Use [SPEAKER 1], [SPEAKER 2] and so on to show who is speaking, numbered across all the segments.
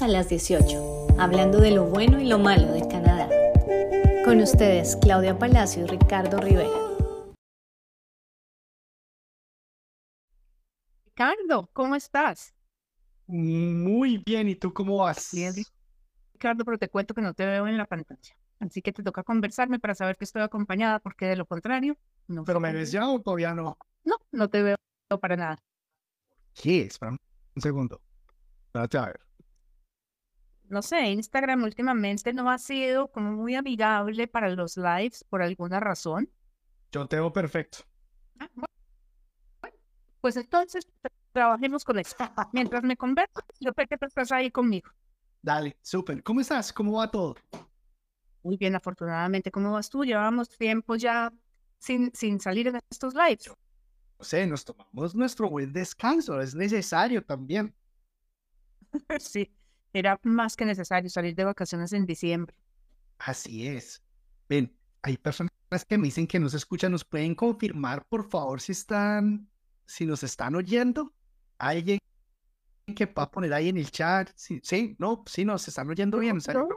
[SPEAKER 1] A las 18, hablando de lo bueno y lo malo de Canadá. Con ustedes, Claudia Palacio y Ricardo Rivera.
[SPEAKER 2] Ricardo, ¿cómo estás?
[SPEAKER 3] Muy bien, ¿y tú cómo vas?
[SPEAKER 2] Bien, Ricardo, pero te cuento que no te veo en la pantalla. Así que te toca conversarme para saber que estoy acompañada, porque de lo contrario, no.
[SPEAKER 3] ¿Pero me ves ya o todavía no?
[SPEAKER 2] No, no te veo para nada.
[SPEAKER 3] ¿Qué? Espera un segundo. Espérate a ver
[SPEAKER 2] no sé, Instagram últimamente no ha sido como muy amigable para los lives por alguna razón.
[SPEAKER 3] Yo te veo perfecto.
[SPEAKER 2] Ah, pues entonces trabajemos con esto. Mientras me converso, yo sé que tú estás ahí conmigo.
[SPEAKER 3] Dale, súper. ¿Cómo estás? ¿Cómo va todo?
[SPEAKER 2] Muy bien, afortunadamente. ¿Cómo vas tú? Llevamos tiempo ya sin, sin salir en estos lives.
[SPEAKER 3] No sé, nos tomamos nuestro buen descanso. Es necesario también.
[SPEAKER 2] sí, era más que necesario salir de vacaciones en diciembre.
[SPEAKER 3] Así es. Ven, hay personas que me dicen que nos escuchan, ¿nos pueden confirmar, por favor, si están, si nos están oyendo? ¿Alguien que pueda poner ahí en el chat? Sí, sí, no, sí nos están oyendo bien. O sea, yo,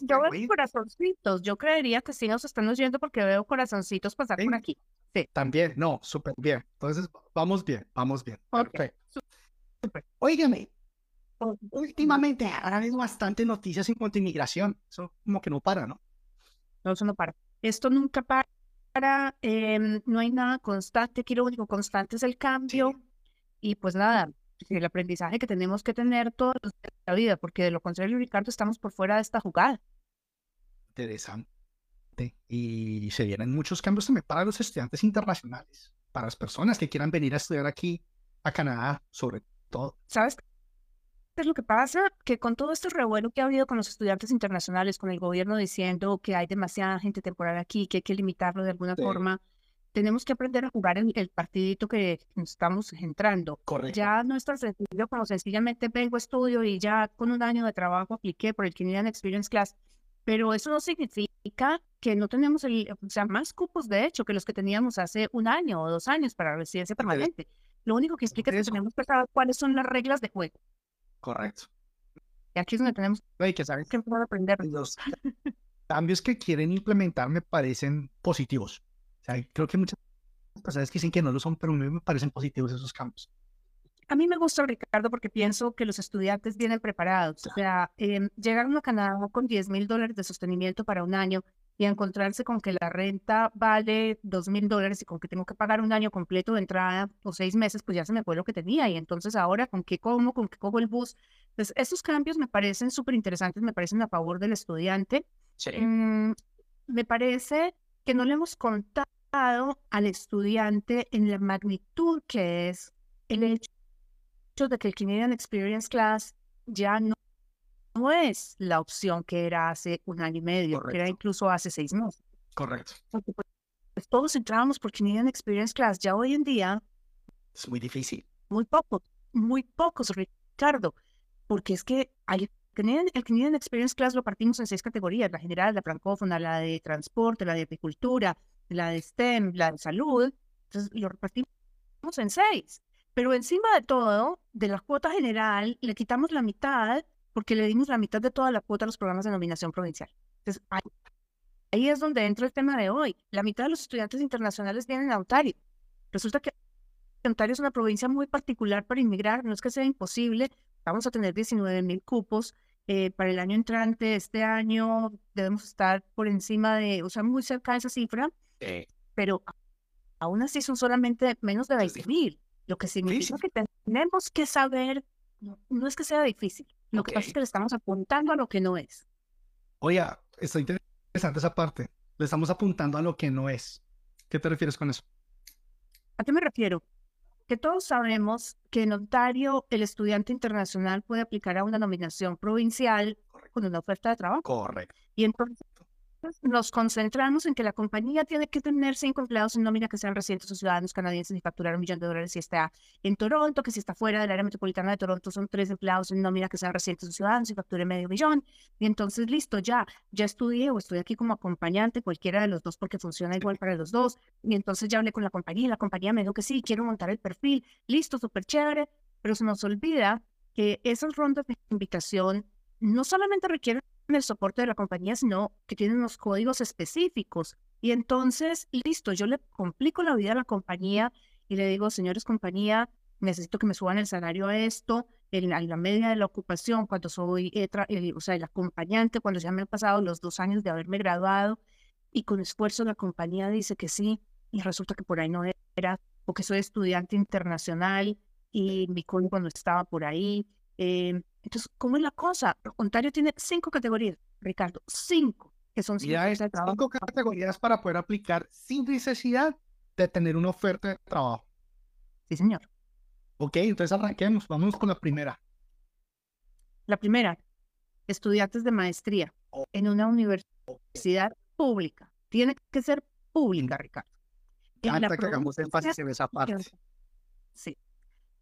[SPEAKER 2] yo veo corazoncitos, yo creería que sí nos están oyendo porque veo corazoncitos pasar por aquí. Sí.
[SPEAKER 3] También, no, súper bien. Entonces, vamos bien, vamos bien. Perfecto. Óigame, últimamente ha habido bastantes noticias en cuanto a inmigración. Eso como que no para, ¿no?
[SPEAKER 2] No, eso no para. Esto nunca para. Em, no hay nada constante. Aquí lo único constante es el cambio. Y pues nada, el aprendizaje que tenemos que tener toda la vida, porque de lo contrario, Ricardo, estamos por fuera de esta jugada.
[SPEAKER 3] Interesante. Y se vienen muchos cambios también para los estudiantes internacionales, para las personas que quieran venir a estudiar aquí a Canadá, sobre todo.
[SPEAKER 2] ¿Sabes es lo que pasa? Que con todo este revuelo que ha habido con los estudiantes internacionales, con el gobierno diciendo que hay demasiada gente temporal aquí, que hay que limitarlo de alguna forma, tenemos que aprender a jugar el, el partidito que estamos entrando.
[SPEAKER 3] Correcto.
[SPEAKER 2] Ya no es tan sencillo como sencillamente vengo, estudio y ya con un año de trabajo apliqué por el Canadian Experience Class. Pero eso no significa que no tenemos el, o sea, más cupos, de hecho, que los que teníamos hace un año o dos años para residencia permanente. Lo único que explica es que tenemos que saber cuáles son las reglas de juego.
[SPEAKER 3] Correcto.
[SPEAKER 2] Y aquí es donde tenemos
[SPEAKER 3] que saber que aprender. Los cambios que quieren implementar me parecen positivos. O sea, creo que muchas personas que dicen que no lo son, pero a mí me parecen positivos esos cambios.
[SPEAKER 2] A mí me gusta, Ricardo, porque pienso que los estudiantes vienen preparados. O sea, eh, llegaron a Canadá con 10 mil dólares de sostenimiento para un año y encontrarse con que la renta vale dos mil dólares y con que tengo que pagar un año completo de entrada o seis meses, pues ya se me fue lo que tenía. Y entonces ahora, ¿con qué como? ¿Con qué cojo el bus? Entonces, esos cambios me parecen súper interesantes, me parecen a favor del estudiante. Mm, me parece que no le hemos contado al estudiante en la magnitud que es el hecho de que el Canadian Experience Class ya no no es la opción que era hace un año y medio, que era incluso hace seis meses.
[SPEAKER 3] Correcto.
[SPEAKER 2] Pues, pues, todos entrábamos por Canadian Experience Class. Ya hoy en día...
[SPEAKER 3] Es muy difícil.
[SPEAKER 2] Muy pocos, muy pocos, Ricardo. Porque es que hay, el Canadian Experience Class lo partimos en seis categorías. La general, la francófona, la de transporte, la de agricultura, la de STEM, la de salud. Entonces lo repartimos en seis. Pero encima de todo, de la cuota general, le quitamos la mitad porque le dimos la mitad de toda la cuota a los programas de nominación provincial. Entonces, ahí, es donde entra el tema de hoy. La mitad de los estudiantes internacionales vienen a Ontario. Resulta que Ontario es una provincia muy particular para inmigrar, no es que sea imposible, vamos a tener 19 mil cupos. Eh, para el año entrante, este año debemos estar por encima de, o sea, muy cerca de esa cifra, pero aún así son solamente menos de 20 mil, lo que significa que tenemos que saber, no es que sea difícil, lo que pasa es que le estamos apuntando a lo que no es.
[SPEAKER 3] Oye, está interesante esa parte. Le estamos apuntando a lo que no es. ¿Qué te refieres con eso?
[SPEAKER 2] ¿A qué me refiero? Que todos sabemos que en Ontario el estudiante internacional puede aplicar a una nominación provincial con una oferta de trabajo.
[SPEAKER 3] Correcto.
[SPEAKER 2] Y entonces nos concentramos en que la compañía tiene que tener cinco empleados en nómina que sean residentes o ciudadanos canadienses y facturar un millón de dólares si está en Toronto, que si está fuera del área metropolitana de Toronto son tres empleados en nómina que sean residentes o ciudadanos y facturen medio millón. Y entonces, listo, ya, ya estudié o estoy aquí como acompañante, cualquiera de los dos, porque funciona igual para los dos. Y entonces ya hablé con la compañía y la compañía me dijo que sí, quiero montar el perfil. Listo, súper chévere, pero se nos olvida que esas rondas de invitación no solamente requieren el soporte de la compañía, sino que tienen unos códigos específicos. Y entonces, listo, yo le complico la vida a la compañía y le digo, señores compañía, necesito que me suban el salario a esto, en la, media de la ocupación, cuando soy, o sea, el acompañante, cuando ya me han pasado los dos años de haberme graduado, y con esfuerzo la compañía dice que sí, y resulta que por ahí no era, porque soy estudiante internacional y mi código no estaba por ahí. Eh, entonces, ¿cómo es la cosa? Ontario tiene cinco categorías, Ricardo, cinco, que son
[SPEAKER 3] cinco, cinco categorías para poder aplicar sin necesidad de tener una oferta de trabajo.
[SPEAKER 2] Sí, señor.
[SPEAKER 3] Ok, entonces arranquemos, vamos con la primera.
[SPEAKER 2] La primera, estudiantes de maestría en una universidad pública. Tiene que ser pública, Ricardo.
[SPEAKER 3] Hasta que hagamos énfasis en esa parte.
[SPEAKER 2] Sí.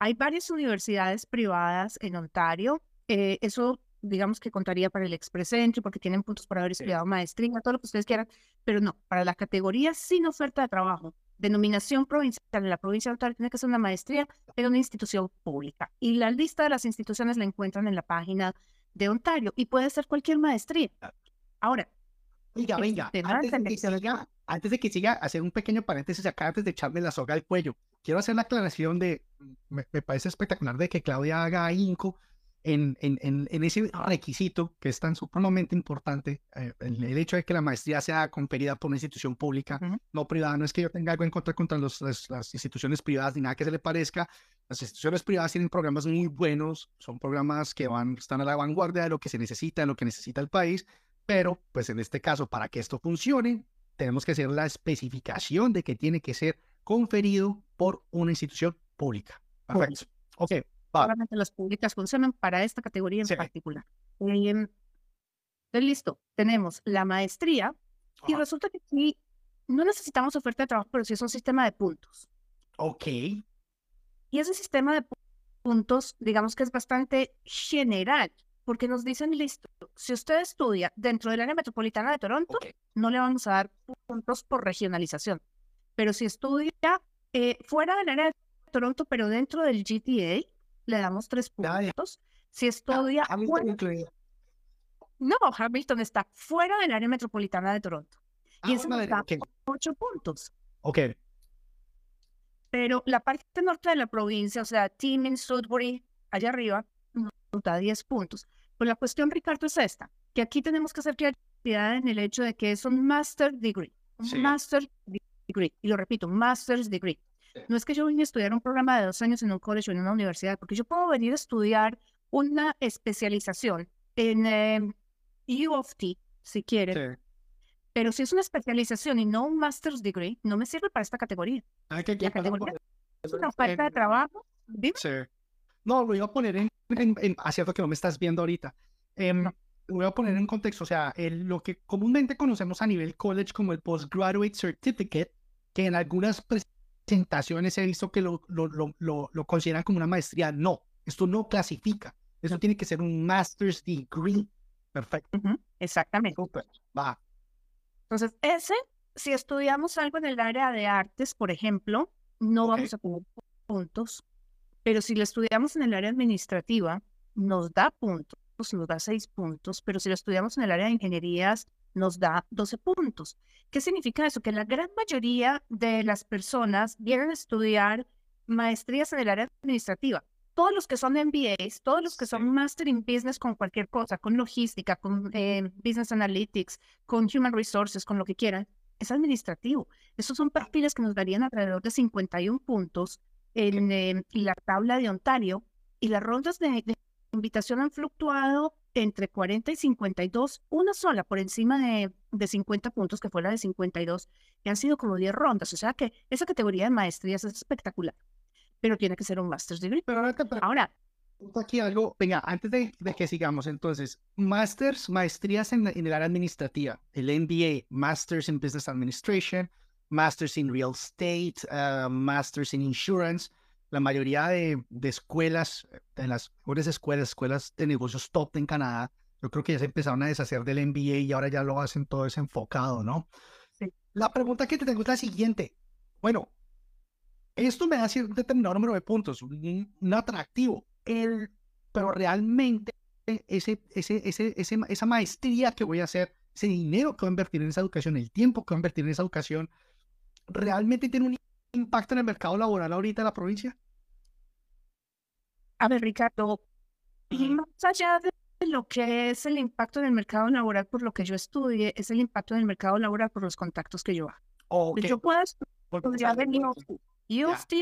[SPEAKER 2] Hay varias universidades privadas en Ontario. Eh, eso, digamos que contaría para el Express Entry, porque tienen puntos para haber estudiado maestría, todo lo que ustedes quieran, pero no, para la categoría sin oferta de trabajo, denominación provincial en la provincia de Ontario tiene que ser una maestría en una institución pública. Y la lista de las instituciones la encuentran en la página de Ontario y puede ser cualquier maestría. Ahora,
[SPEAKER 3] Oiga, venga, antes de, que siga, antes de que siga, hacer un pequeño paréntesis acá, antes de echarme la soga al cuello, quiero hacer la aclaración de, me, parece espectacular de que Claudia haga ahínco en, en, en, ese requisito que es tan supremamente importante, eh, el, hecho de que la maestría sea conferida por una institución pública, no privada. No es que yo tenga algo en contra contra los, las, instituciones privadas ni nada que se le parezca. Las instituciones privadas tienen programas muy buenos, son programas que van, están a la vanguardia de lo que se necesita, de lo que necesita el país, pero, pues en este caso, para que esto funcione, tenemos que hacer la especificación de que tiene que ser conferido por una institución pública. Perfecto. Ok.
[SPEAKER 2] Solamente las públicas funcionan para esta categoría en particular. Eh, listo. Tenemos la maestría y resulta que aquí no necesitamos oferta de trabajo, pero sí es un sistema de puntos.
[SPEAKER 3] Ok. Y
[SPEAKER 2] ese sistema de puntos, digamos que es bastante general porque nos dicen, listo, si usted estudia dentro del área metropolitana de Toronto, no le vamos a dar puntos por regionalización. Pero si estudia eh, fuera del área de Toronto, pero dentro del GTA, le damos tres puntos. Si estudia... no, Hamilton está fuera del área metropolitana de Toronto. y ah, eso nos da ocho puntos.
[SPEAKER 3] Ok.
[SPEAKER 2] Pero la parte norte de la provincia, o sea, Timmins, Sudbury, allá arriba, da 10 puntos. Pues la cuestión, Ricardo, es esta, que aquí tenemos que hacer claridad en el hecho de que es un master degree, un master degree, y lo repito, master's degree. No es que yo vine a estudiar un programa de dos años en un college o en una universidad, porque yo puedo venir a estudiar una especialización en eh, U of T, si quiere. Pero si es una especialización y no un master's degree, no me sirve para esta categoría.
[SPEAKER 3] Ah, la categoría
[SPEAKER 2] es una falta de trabajo.
[SPEAKER 3] Sí. No, lo iba a poner en, en, en ah, cierto que no me estás viendo ahorita. Em, lo voy a poner en contexto, o sea, el, lo que comúnmente conocemos a nivel college como el Postgraduate Certificate, que en algunas presentaciones he visto que lo, lo, lo, lo, consideran como una maestría. No, esto no clasifica. Eso tiene que ser un master's degree. Perfecto.
[SPEAKER 2] Exactamente.
[SPEAKER 3] Va.
[SPEAKER 2] Entonces, ese, si estudiamos algo en el área de artes, por ejemplo, no vamos a tener puntos pero si lo estudiamos en el área administrativa, nos da puntos, nos da seis puntos, pero si lo estudiamos en el área de ingenierías, nos da 12 puntos. ¿Qué significa eso? Que la gran mayoría de las personas vienen a estudiar maestrías en el área administrativa. Todos los que son MBAs, todos los que son Master in Business con cualquier cosa, con logística, con eh, Business Analytics, con Human Resources, con lo que quieran, es administrativo. Esos son perfiles que nos darían alrededor de 51 puntos en em, la tabla de Ontario y las rondas de, invitación han fluctuado entre 40 y 52, una sola por encima de, de 50 puntos, que fue la de 52, que han sido como 10 rondas. O sea que esa categoría de maestrías es espectacular, pero tiene que ser un master's degree.
[SPEAKER 3] Pero ahora, aquí algo, venga, antes de, que sigamos, entonces, masters, maestrías en, en, el área administrativa, el MBA, Masters in Business Administration, Masters in Real Estate, uh, Masters in Insurance. La mayoría de, escuelas, en las mejores escuelas, escuelas de negocios top en Canadá, yo creo que ya se empezaron a deshacer del MBA y ahora ya lo hacen todo desenfocado, ¿no? La pregunta que te tengo es la siguiente. Bueno, esto me da un determinado número de puntos, un, atractivo. El, pero realmente ese, ese, ese, ese, esa maestría que voy a hacer, ese dinero que voy a invertir en esa educación, el tiempo que voy a invertir en esa educación, realmente tiene un impacto en el mercado laboral ahorita en la provincia?
[SPEAKER 2] A ver, Ricardo, más allá de lo que es el impacto en el mercado laboral por lo que yo estudie, es el impacto en el mercado laboral por los contactos que yo hago. Yo puedo estudiar en. UFT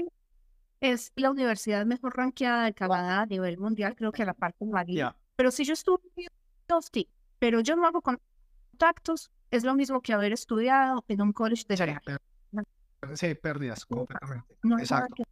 [SPEAKER 2] es la universidad mejor rankeada de Canadá a nivel mundial, creo que a la parte de Pero si yo estudio en pero yo no hago contactos, es lo mismo que haber estudiado en un college de
[SPEAKER 3] Sí, pérdidas completamente.
[SPEAKER 2] Exacto.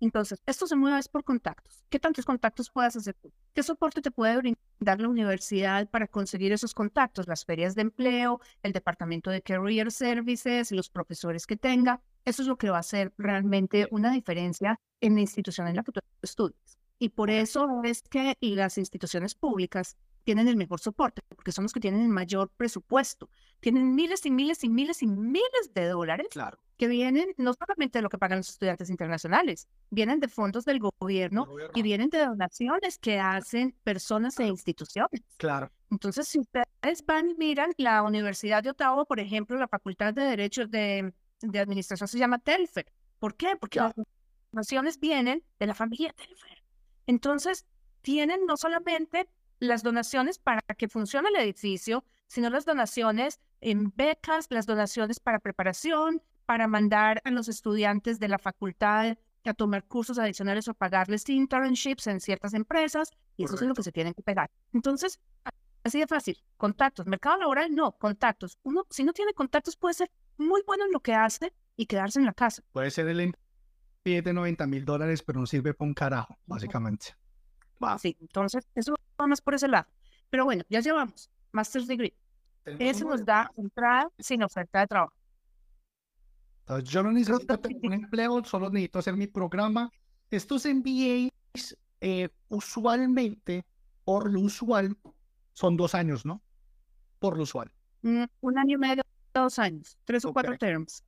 [SPEAKER 2] Entonces, esto se mueve por contactos. ¿Qué tantos contactos puedes hacer tú? ¿Qué soporte te puede brindar la universidad para conseguir esos contactos? Las ferias de empleo, el departamento de Career Services, los profesores que tenga. Eso es lo que va a hacer realmente una diferencia en la institución en la que tú estudias. Y por eso es que las instituciones públicas tienen el mejor soporte, porque son los que tienen el mayor presupuesto. Tienen miles y miles y miles y miles de dólares
[SPEAKER 3] claro.
[SPEAKER 2] que vienen no solamente de lo que pagan los estudiantes internacionales, vienen de fondos del gobierno, y vienen de donaciones que hacen personas e instituciones.
[SPEAKER 3] Claro.
[SPEAKER 2] Entonces, si ustedes van y miran la Universidad de Ottawa, por ejemplo, la Facultad de Derecho de, de Administración se llama Telfer. ¿Por qué? Porque las donaciones vienen de la familia Telfer. Entonces, tienen no solamente las donaciones para que funcione el edificio, sino las donaciones en becas, las donaciones para preparación, para mandar a los estudiantes de la facultad a tomar cursos adicionales o pagarles internships en ciertas empresas, y eso es lo que se tienen que pegar. Entonces, así de fácil, contactos. Mercado laboral, no, contactos. Uno, si no tiene contactos, puede ser muy bueno en lo que hace y quedarse en la casa.
[SPEAKER 3] Puede ser el pie de 90 mil dólares, pero no sirve para un carajo, básicamente.
[SPEAKER 2] Sí, entonces eso más por ese lado. Pero bueno, ya llevamos Master's Degree. Eso nos da entrada sin oferta de trabajo.
[SPEAKER 3] Entonces, yo no necesito un empleo, solo necesito hacer mi programa. Estos MBAs, eh, usualmente, por lo usual, son dos años, ¿no? Por lo usual.
[SPEAKER 2] Mm, un año y medio, dos años, tres o cuatro terms.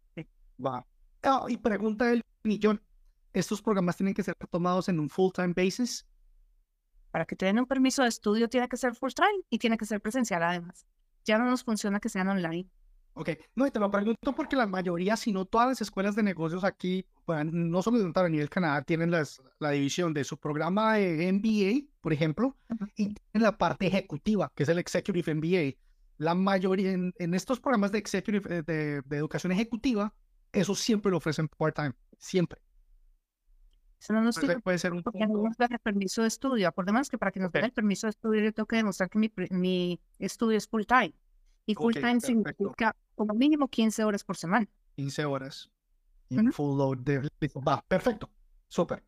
[SPEAKER 3] Va. Ah, y pregunta el millón. ¿Estos programas tienen que ser tomados en un full-time basis?
[SPEAKER 2] Para que te den un permiso de estudio tiene que ser full time y tiene que ser presencial además. Ya no nos funciona que sean online.
[SPEAKER 3] Ok, no, y te lo pregunto porque la mayoría, si no todas las escuelas de negocios aquí, no solo de a nivel Canadá, tienen las, la división de su programa de MBA, por ejemplo, y tienen la parte ejecutiva, que es el Executive MBA. La mayoría, en, estos programas de, executive, eh, de, de educación ejecutiva, eso siempre lo ofrecen part-time, siempre.
[SPEAKER 2] Eso no nos
[SPEAKER 3] puede, puede ser un
[SPEAKER 2] porque no nos dan el permiso de estudio. Acordemos que para que nos den el permiso de estudio yo tengo que demostrar que mi, mi estudio es full time. Y full time significa como mínimo 15 horas por semana.
[SPEAKER 3] 15 horas. Y full load de... Va, perfecto. Súper.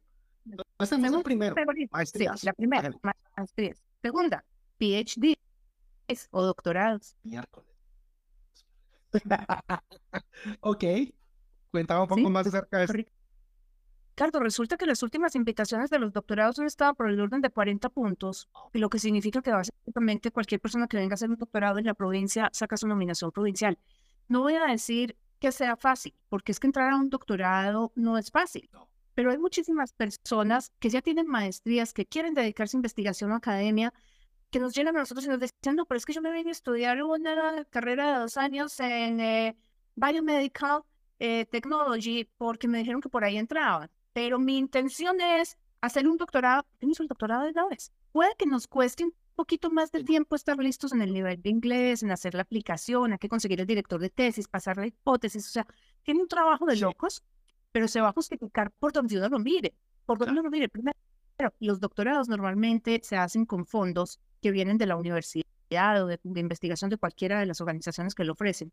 [SPEAKER 3] Entonces, es primero.
[SPEAKER 2] Sí, la primera, maestría. Segunda, PhD o doctorados.
[SPEAKER 3] Miércoles. ok. Cuéntame un poco más acerca de esto.
[SPEAKER 2] Claro, resulta que las últimas invitaciones de los doctorados han estado por el orden de 40 puntos, y lo que significa que básicamente cualquier persona que venga a hacer un doctorado en la provincia saca su nominación provincial. No voy a decir que sea fácil, porque es que entrar a un doctorado no es fácil, pero hay muchísimas personas que ya tienen maestrías, que quieren dedicarse a investigación o academia, que nos llegan a nosotros y nos dicen, no, pero es que yo me vine a estudiar una carrera de dos años en eh, Biomedical eh, Technology porque me dijeron que por ahí entraban pero mi intención es hacer un doctorado. ¿Qué el doctorado de vez? Puede que nos cueste un poquito más de tiempo estar listos en el nivel de inglés, en hacer la aplicación, hay que conseguir el director de tesis, pasar la hipótesis, o sea, tiene un trabajo de locos, pero se va a justificar por donde uno lo mire, por donde uno lo mire. Primero, los doctorados normalmente se hacen con fondos que vienen de la universidad o de, investigación de cualquiera de las organizaciones que lo ofrecen.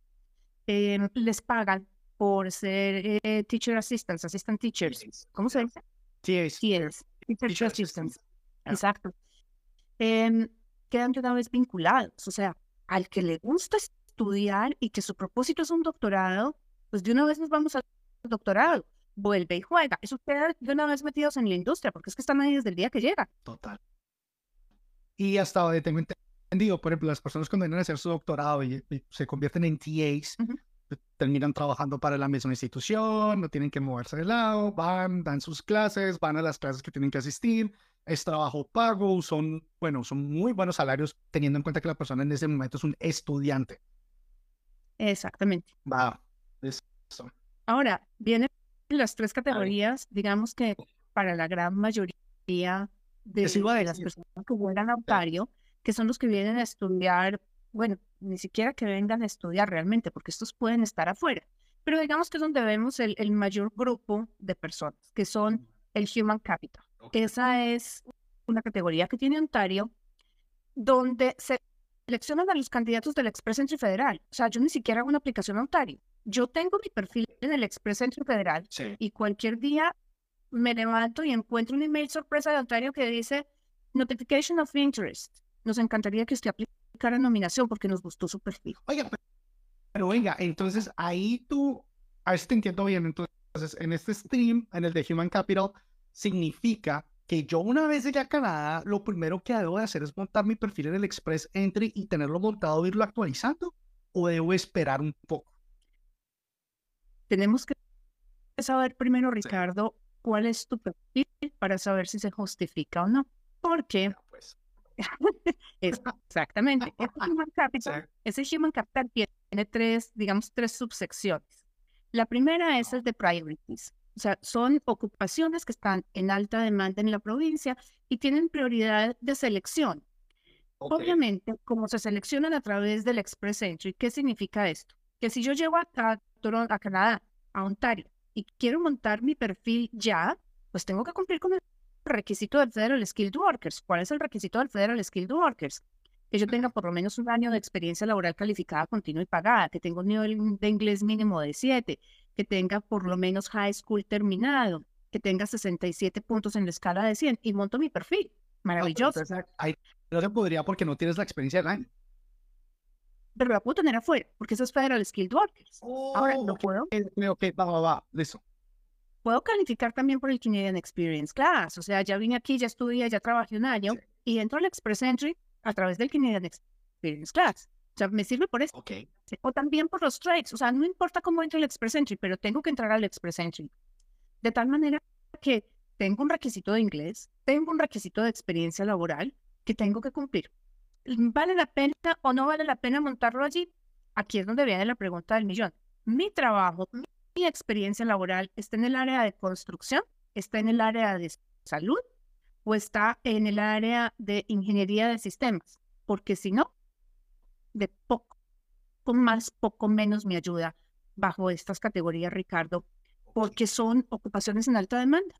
[SPEAKER 2] Eh, les pagan por ser eh, teacher assistants, assistant teachers. ¿Cómo se dice?
[SPEAKER 3] TAs.
[SPEAKER 2] TAs. Teacher, assistants. Exacto. Eh, quedan de una vez vinculados. O sea, al que le gusta estudiar y que su propósito es un doctorado, pues de una vez nos vamos al doctorado. Vuelve y juega. Eso queda de una vez metidos en la industria, porque es que están ahí desde el día que llega.
[SPEAKER 3] Total. Y hasta donde tengo entendido, por ejemplo, las personas cuando vienen a hacer su doctorado y, se convierten en TAs, terminan trabajando para la misma institución, no tienen que moverse de lado, van, dan sus clases, van a las clases que tienen que asistir, es trabajo pago, son, bueno, son muy buenos salarios teniendo en cuenta que la persona en ese momento es un estudiante.
[SPEAKER 2] Exactamente.
[SPEAKER 3] Va,
[SPEAKER 2] eso. Ahora, vienen las tres categorías, digamos que para la gran mayoría de, las personas que juegan a Ontario, que son los que vienen a estudiar, bueno, ni siquiera que vengan a estudiar realmente, porque estos pueden estar afuera, pero digamos que es donde vemos el, el mayor grupo de personas, que son el Human Capital. Esa es una categoría que tiene Ontario, donde se seleccionan a los candidatos del Express Entry Federal. O sea, yo ni siquiera hago una aplicación a Ontario. Yo tengo mi perfil en el Express Entry Federal y cualquier día me levanto y encuentro un email sorpresa de Ontario que dice Notification of Interest. Nos encantaría que usted aplicara nominación porque nos gustó su perfil.
[SPEAKER 3] Oiga, pero, oiga, entonces ahí tú, a ver si te entiendo bien, entonces en este stream, en el de Human Capital, significa que yo una vez llegué a Canadá, lo primero que debo de hacer es montar mi perfil en el Express Entry y tenerlo montado, irlo actualizando, o debo esperar un poco.
[SPEAKER 2] Tenemos que saber primero, Ricardo, cuál es tu perfil para saber si se justifica o no. Porque. exactamente, ese Human Capital, ese Human Capital tiene tres, digamos, tres subsecciones. La primera es el de priorities. O sea, son ocupaciones que están en alta demanda en la provincia y tienen prioridad de selección. Obviamente, como se seleccionan a través del Express Entry, ¿qué significa esto? Que si yo llego a, a Canadá, a Ontario, y quiero montar mi perfil ya, pues tengo que cumplir con el requisito del Federal Skilled Workers. ¿Cuál es el requisito del Federal Skilled Workers? Que yo tenga por lo menos un año de experiencia laboral calificada, continua y pagada, que tenga un nivel de inglés mínimo de 7, que tenga por lo menos high school terminado, que tenga 67 puntos en la escala de 100 y monto mi perfil. Maravilloso.
[SPEAKER 3] No, se podría porque no tienes la experiencia del año.
[SPEAKER 2] Pero la puedo tener afuera, porque eso es Federal Skilled Workers. Ahora, ¿no puedo?
[SPEAKER 3] Ok, va, va, va, listo.
[SPEAKER 2] Puedo calificar también por el Canadian Experience Class. O sea, ya vine aquí, ya estudié, ya trabajé un año y entro al Express Entry a través del Canadian Experience Class. O sea, me sirve por eso.
[SPEAKER 3] Okay.
[SPEAKER 2] O también por los trades. O sea, no importa cómo entre el Express Entry, pero tengo que entrar al Express Entry. De tal manera que tengo un requisito de inglés, tengo un requisito de experiencia laboral que tengo que cumplir. ¿Vale la pena o no vale la pena montarlo allí? Aquí es donde viene la pregunta del millón. Mi trabajo, mi experiencia laboral está en el área de construcción, está en el área de salud o está en el área de ingeniería de sistemas. Porque si no, de poco, con más, poco menos me ayuda bajo estas categorías, Ricardo, porque son ocupaciones en alta demanda.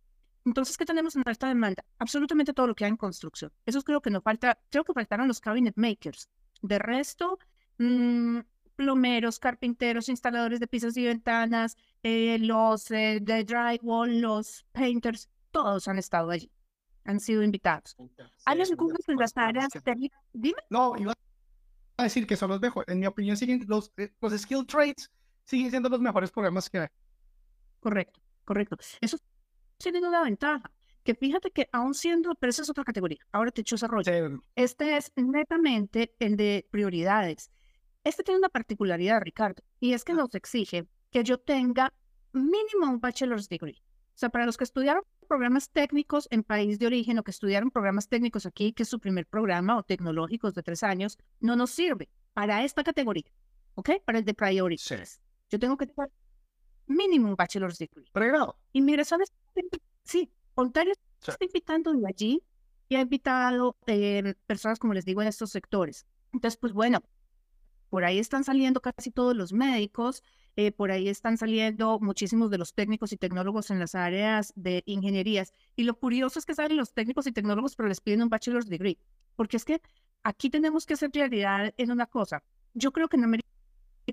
[SPEAKER 2] Entonces, ¿qué tenemos en alta demanda? Absolutamente todo lo que hay en construcción. Eso creo que no falta, creo que faltaron los cabinet makers. De resto, mm, plomeros, carpinteros, instaladores de pisos y ventanas, eh, los eh, de drywall, los painters, todos han estado allí, han sido invitados. ¿Hay algunos en las áreas técnicas? Dime.
[SPEAKER 3] No, iba a decir que son los mejores. En mi opinión, siguen los, eh, los skill trades siguen siendo los mejores programas que hay.
[SPEAKER 2] Correcto, correcto. Eso tiene una ventaja. Que fíjate que aún siendo, pero esa es otra categoría. Ahora te echo desarrollo. Este es netamente el de prioridades. Este tiene una particularidad, Ricardo, y es que nos exige que yo tenga mínimo un bachelor's degree. O sea, para los que estudiaron programas técnicos en país de origen o que estudiaron programas técnicos aquí, que es su primer programa o tecnológicos de tres años, no nos sirve para esta categoría, ¿ok? Para el de priorities. Yo tengo que tener mínimo un bachelor's degree.
[SPEAKER 3] Pregrado.
[SPEAKER 2] Inmigración sí, Ontario está invitando de allí y ha invitado eh, personas, como les digo, en estos sectores. Entonces, pues bueno, por ahí están saliendo casi todos los médicos, eh, por ahí están saliendo muchísimos de los técnicos y tecnólogos en las áreas de ingenierías. Y lo curioso es que salen los técnicos y tecnólogos, pero les piden un bachelor's degree. Porque es que aquí tenemos que hacer realidad en una cosa. Yo creo que en América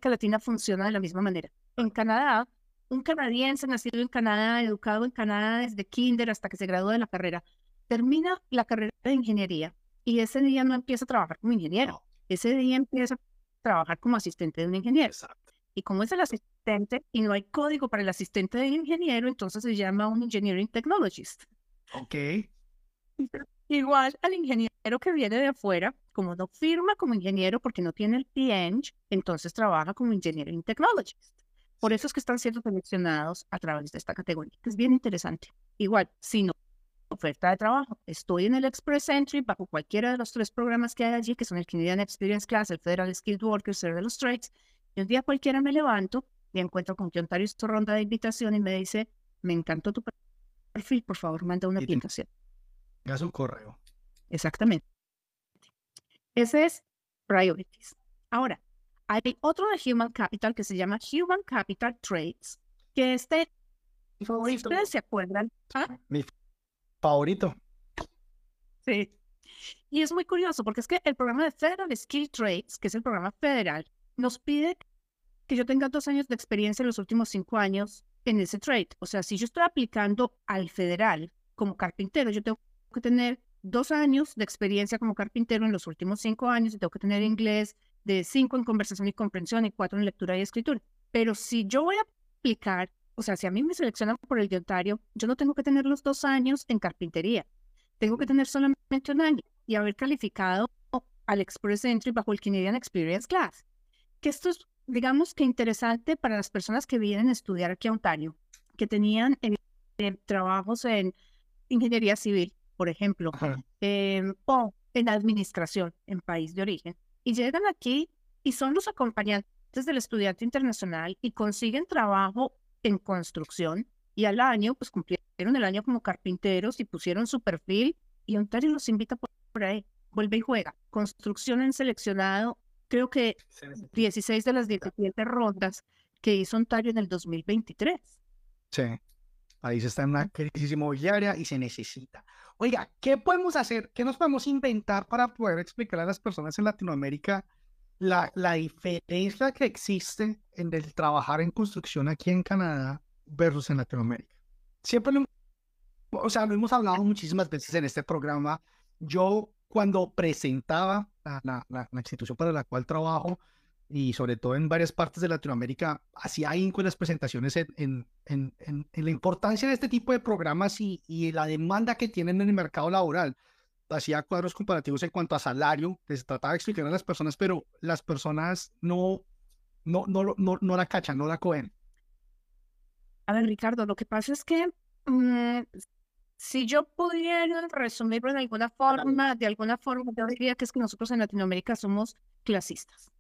[SPEAKER 2] Latina funciona de la misma manera. En Canadá, un canadiense nacido en Canadá, educado en Canadá desde kinder hasta que se graduó de la carrera, termina la carrera de ingeniería y ese día no empieza a trabajar como ingeniero. Ese día empieza a trabajar como asistente de un ingeniero. Exacto. Y como es el asistente y no hay código para el asistente de ingeniero, entonces se llama un engineering technologist.
[SPEAKER 3] Ok.
[SPEAKER 2] Igual al ingeniero que viene de afuera, como no firma como ingeniero porque no tiene el PEng, entonces trabaja como Engineering Technologist. Por eso es que están siendo seleccionados a través de esta categoría, que es bien interesante. Igual, si no oferta de trabajo, estoy en el Express Entry bajo cualquiera de los tres programas que hay allí, que son el Canadian Experience Class, el Federal Skilled Workers, el de los Trades, y un día cualquiera me levanto y encuentro con que Ontario ronda de invitación y me dice, me encantó tu perfil, por favor, manda una aplicación.
[SPEAKER 3] Haz un correo.
[SPEAKER 2] Exactamente. Ese es Priorities. Ahora, hay otro de Human Capital que se llama Human Capital Traits, que este, si ustedes se acuerdan, ¿ah?
[SPEAKER 3] Mi favorito.
[SPEAKER 2] Sí. Y es muy curioso porque es que el programa de Federal Skill Traits, que es el programa federal, nos pide que yo tenga dos años de experiencia en los últimos cinco años en ese trade. O sea, si yo estoy aplicando al federal como carpintero, yo tengo que tener dos años de experiencia como carpintero en los últimos cinco años y tengo que tener inglés de cinco en conversación y comprensión y cuatro en lectura y escritura. Pero si yo voy a aplicar, o sea, si a mí me seleccionan por el de Ontario, yo no tengo que tener los dos años en carpintería. Tengo que tener solamente un año y haber calificado al Express Entry bajo el Canadian Experience Class. Que esto es, digamos que interesante para las personas que vienen a estudiar aquí a Ontario, que tenían eh, eh, trabajos en ingeniería civil, por ejemplo, em, o en administración en país de origen y llegan aquí y son los acompañantes del estudiante internacional y consiguen trabajo en construcción y al año pues cumplieron el año como carpinteros y pusieron su perfil y Ontario los invita por, ahí, vuelve y juega. Construcción en seleccionado, creo que 16 de las 17 rondas que hizo Ontario en el 2023.
[SPEAKER 3] Sí, ahí se está en una crisis inmobiliaria y se necesita. Oiga, ¿qué podemos hacer? ¿Qué nos podemos inventar para poder explicar a las personas en Latinoamérica la, la diferencia que existe en el trabajar en construcción aquí en Canadá versus en Latinoamérica? Siempre lo, o sea, lo hemos hablado muchísimas veces en este programa. Yo cuando presentaba la, la institución para la cual trabajo, y sobre todo en varias partes de Latinoamérica, hacía ahínco en las presentaciones en, en, en, la importancia de este tipo de programas y, y, la demanda que tienen en el mercado laboral. Hacía cuadros comparativos en cuanto a salario, les trataba de explicar a las personas, pero las personas no, no, no, no, no la cachan, no la cogen.
[SPEAKER 2] A ver, Ricardo, lo que pasa es que mm, si yo pudiera resumirlo de alguna forma, de alguna forma, yo diría que es que nosotros en Latinoamérica somos clasistas.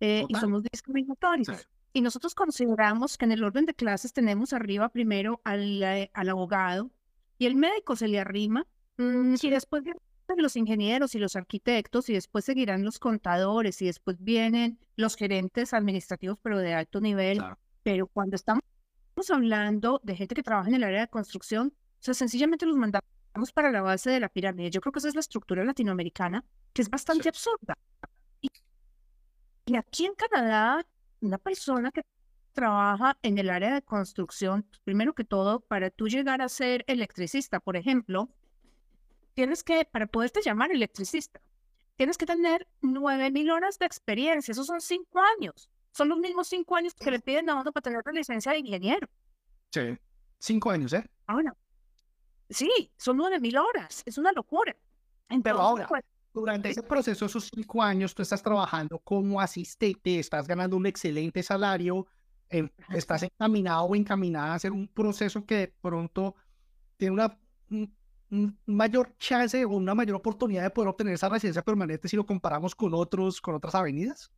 [SPEAKER 2] Eh, y somos discriminatorios. Y nosotros consideramos que en el orden de clases tenemos arriba primero al, eh, al abogado y el médico se le arrima mm, y después vienen los ingenieros y los arquitectos y después seguirán los contadores y después vienen los gerentes administrativos pero de alto nivel. Pero cuando estamos hablando de gente que trabaja en el área de construcción, o sea, sencillamente los mandamos para la base de la pirámide. Yo creo que esa es la estructura latinoamericana que es bastante absurda. Y aquí en Canadá, una persona que trabaja en el área de construcción, primero que todo, para tú llegar a ser electricista, por ejemplo, tienes que, para poderte llamar electricista, tienes que tener 9000 horas de experiencia. Esos son cinco años. Son los mismos cinco años que le piden a uno para tener la licencia de ingeniero.
[SPEAKER 3] Sí, cinco años, ¿eh?
[SPEAKER 2] Ahora, sí, son 9000 horas. Es una locura.
[SPEAKER 3] Pero ahora, pues durante ese proceso, esos cinco años, tú estás trabajando como asistente, estás ganando un excelente salario, em, estás encaminado o encaminada a hacer un proceso que de pronto tiene una mayor chance o una mayor oportunidad de poder obtener esa residencia permanente si lo comparamos con otros, con otras avenidas?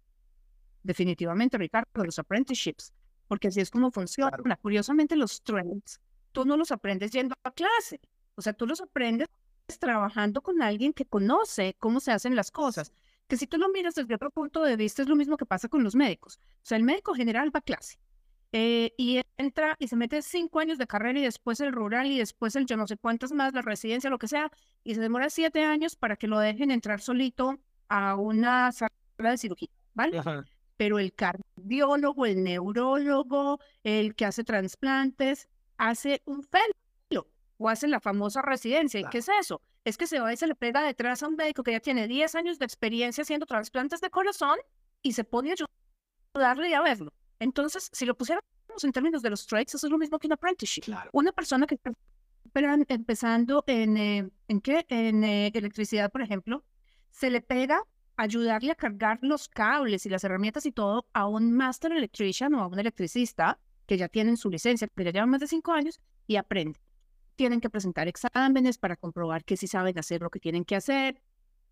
[SPEAKER 2] Definitivamente, Ricardo, los apprenticeships, porque así es como funciona. Curiosamente, los trades, tú no los aprendes yendo a clase, o sea, tú los aprendes trabajando con alguien que conoce cómo se hacen las cosas. Que si tú lo miras desde otro punto de vista, es lo mismo que pasa con los médicos. O sea, el médico general va a clase eh, y entra y se mete cinco años de carrera y después el rural y después el yo no sé cuántas más, la residencia, lo que sea, y se demora siete años para que lo dejen entrar solito a una sala de cirugía, ¿vale? Pero el cardiólogo, el neurólogo, el que hace trasplantes, hace un fel o hacen la famosa residencia. ¿Y qué es eso? Es que se va y se le pega detrás a un médico que ya tiene 10 años de experiencia haciendo trasplantes de corazón y se pone a ayudarle y a verlo. Entonces, si lo pusiéramos en términos de los trades, eso es lo mismo que un apprenticeship. Una persona que empezando en, eh, ¿en qué? En eh, electricidad, por ejemplo, se le pega ayudarle a cargar los cables y las herramientas y todo a un master electrician o a un electricista que ya tienen su licencia, que ya llevan más de cinco años y aprenden. Tienen que presentar exámenes para comprobar que sí saben hacer lo que tienen que hacer.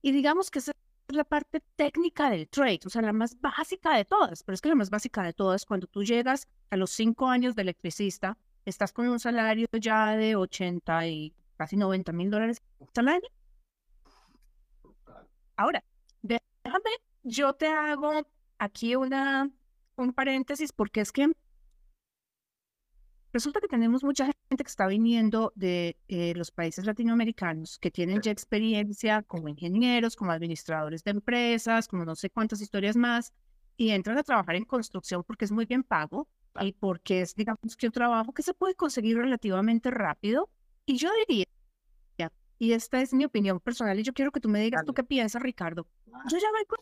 [SPEAKER 2] Y digamos que esa es la parte técnica del trade, o sea, la más básica de todas. Pero es que la más básica de todas, cuando tú llegas a los cinco años de electricista, estás con un salario ya de 80 y casi 90 mil dólares al año. Ahora, déjame, yo te hago aquí una, un paréntesis porque es que resulta que tenemos mucha gente que está viniendo de eh, los países latinoamericanos que tienen ya experiencia como ingenieros, como administradores de empresas, como no sé cuántas historias más, y entran a trabajar en construcción porque es muy bien pago y porque es, digamos, que un trabajo que se puede conseguir relativamente rápido. Y yo diría, y esta es mi opinión personal, y yo quiero que tú me digas tú qué piensas, Ricardo. Yo ya vengo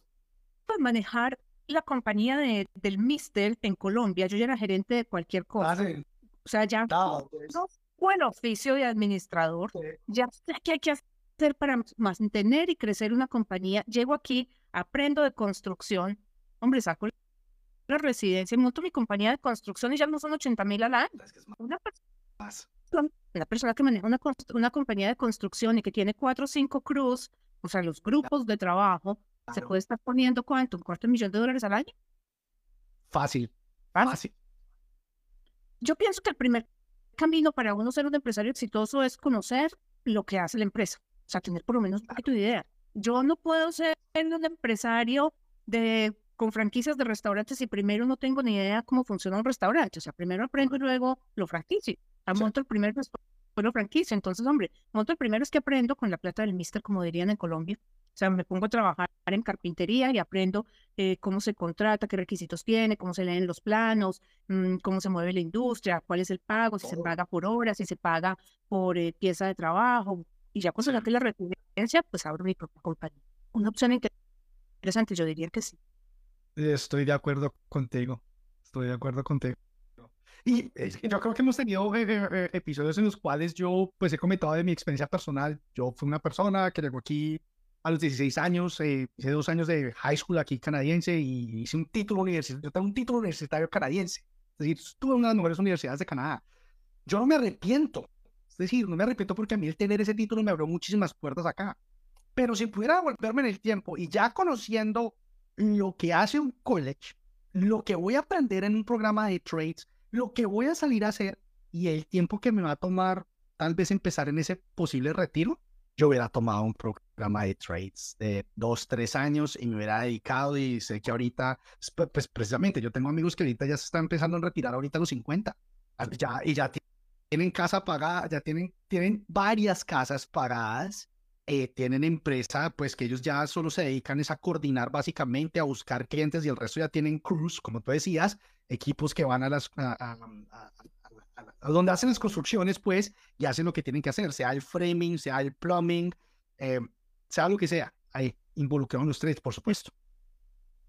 [SPEAKER 2] a manejar la compañía de, del Mister en Colombia, yo ya era gerente de cualquier cosa. O sea, ya no, pues. buen oficio de administrador, ya sé qué hay que hacer para mantener y crecer una compañía. Llego aquí, aprendo de construcción, hombre, saco la residencia, monto mi compañía de construcción y ya no son 80 mil al año. Una persona, una persona que maneja una, una compañía de construcción y que tiene cuatro o cinco crews, o sea, los grupos de trabajo, se puede estar poniendo cuánto, un cuarto de millón de dólares al año.
[SPEAKER 3] Fácil. Fácil.
[SPEAKER 2] Yo pienso que el primer camino para uno ser un empresario exitoso es conocer lo que hace la empresa, o sea, tener por lo menos un poquito de idea. Yo no puedo ser un empresario de con franquicias de restaurantes y primero no tengo ni idea cómo funciona un restaurante. O sea, primero aprendo y luego lo franquicio. Ah, monto el primer después lo franquicio. Entonces, hombre, monto el primero es que aprendo con la plata del mister, como dirían en Colombia. O sea, me pongo a trabajar en carpintería y aprendo eh, cómo se contrata, qué requisitos tiene, cómo se leen los planos, mm, cómo se mueve la industria, cuál es el pago, si se paga por horas, si se paga por eh, pieza de trabajo. Y ya cuando saque la residencia, pues abro mi propia compañía. Una opción interesante, yo diría que sí.
[SPEAKER 3] Estoy de acuerdo contigo. Estoy de acuerdo contigo. Y yo creo que hemos tenido eh, eh, episodios en los cuales yo pues he comentado de mi experiencia personal. Yo fui una persona que llegó aquí a los 16 años, hice dos años de high school aquí canadiense y hice un título universitario. Yo tengo un título universitario canadiense. Es decir, estuve en una de las mejores universidades de Canadá. Yo no me arrepiento. Es decir, no me arrepiento porque a mí el tener ese título me abrió muchísimas puertas acá. Pero si pudiera volverme en el tiempo y ya conociendo lo que hace un college, lo que voy a aprender en un programa de trades, lo que voy a salir a hacer y el tiempo que me va a tomar tal vez empezar en ese posible retiro, yo hubiera tomado un programa de trades de dos, tres años y me hubiera dedicado y sé que ahorita, pues precisamente yo tengo amigos que ahorita ya se están empezando a retirar ahorita a los 50 ya, y ya tienen casa pagada, ya tienen, tienen varias casas pagadas eh, tienen empresa, pues que ellos ya solo se dedican es a coordinar básicamente, a buscar clientes y el resto ya tienen crews, como tú decías, equipos que van a las, a, donde hacen las construcciones, pues, y hacen lo que tienen que hacer, sea el framing, sea el plumbing, eh, sea lo que sea, ahí involucraron los trades, por supuesto.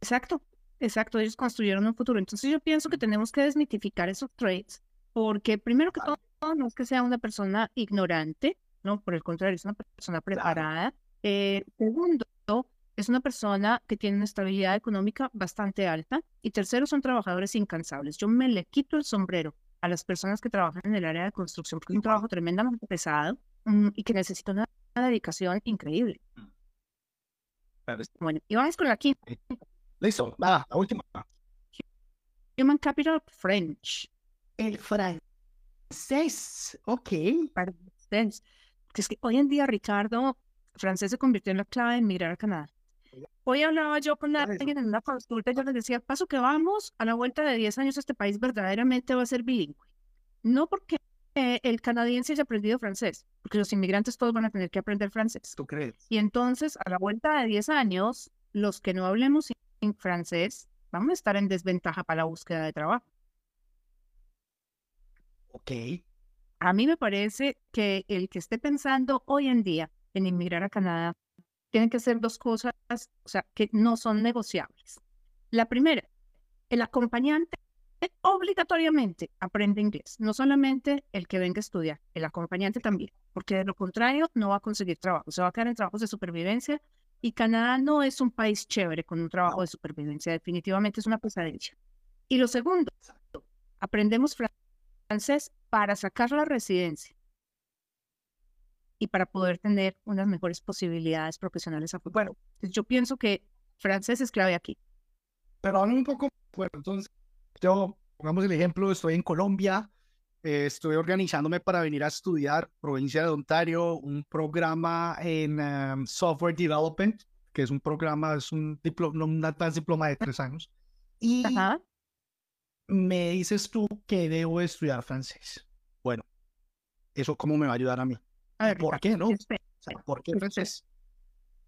[SPEAKER 2] Exacto, exacto, ellos construyeron un futuro. Entonces yo pienso que tenemos que desmitificar esos trades, porque primero que todo, no es que sea una persona ignorante, ¿no? Por el contrario, es una persona preparada. Eh, segundo, es una persona que tiene una estabilidad económica bastante alta. Y tercero, son trabajadores incansables. Yo me le quito el sombrero a las personas que trabajan en el área de construcción, porque es un trabajo tremendamente pesado mm, y que necesita una, dedicación increíble. Mm. Bueno, y vamos con la quinta.
[SPEAKER 3] Listo, va, la última.
[SPEAKER 2] Human Capital French.
[SPEAKER 3] El francés, ok.
[SPEAKER 2] Francés es que hoy en día, Ricardo, francés se convirtió en la clave en migrar a Canadá. Hoy hablaba yo con alguien en una consulta y yo les decía, paso que vamos, a la vuelta de 10 años este país verdaderamente va a ser bilingüe. No porque el canadiense haya aprendido francés, porque los inmigrantes todos van a tener que aprender francés.
[SPEAKER 3] ¿Tú crees?
[SPEAKER 2] Y entonces, a la vuelta de 10 años, los que no hablemos en francés vamos a estar en desventaja para la búsqueda de trabajo.
[SPEAKER 3] Ok
[SPEAKER 2] a mí me parece que el que esté pensando hoy en día en inmigrar a Canadá tiene que hacer dos cosas, o sea, que no son negociables. La primera, el acompañante obligatoriamente aprende inglés, no solamente el que venga a estudiar, el acompañante también, porque de lo contrario no va a conseguir trabajo, se va a quedar en trabajos de supervivencia y Canadá no es un país chévere con un trabajo de supervivencia, definitivamente es una pesadilla. Y lo segundo, aprendemos francés para sacar la residencia y para poder tener unas mejores posibilidades profesionales a futuro. yo pienso que francés es clave aquí.
[SPEAKER 3] Pero un poco, bueno, entonces yo, pongamos el ejemplo, estoy en Colombia, eh, estoy organizándome para venir a estudiar provincia de Ontario, un programa en em, software development, que es un programa, es un diploma, un advanced diploma de tres años. Y me dices tú que debo estudiar francés. Bueno, ¿eso cómo me va a ayudar a mí? ¿Por qué no? ¿Por qué francés?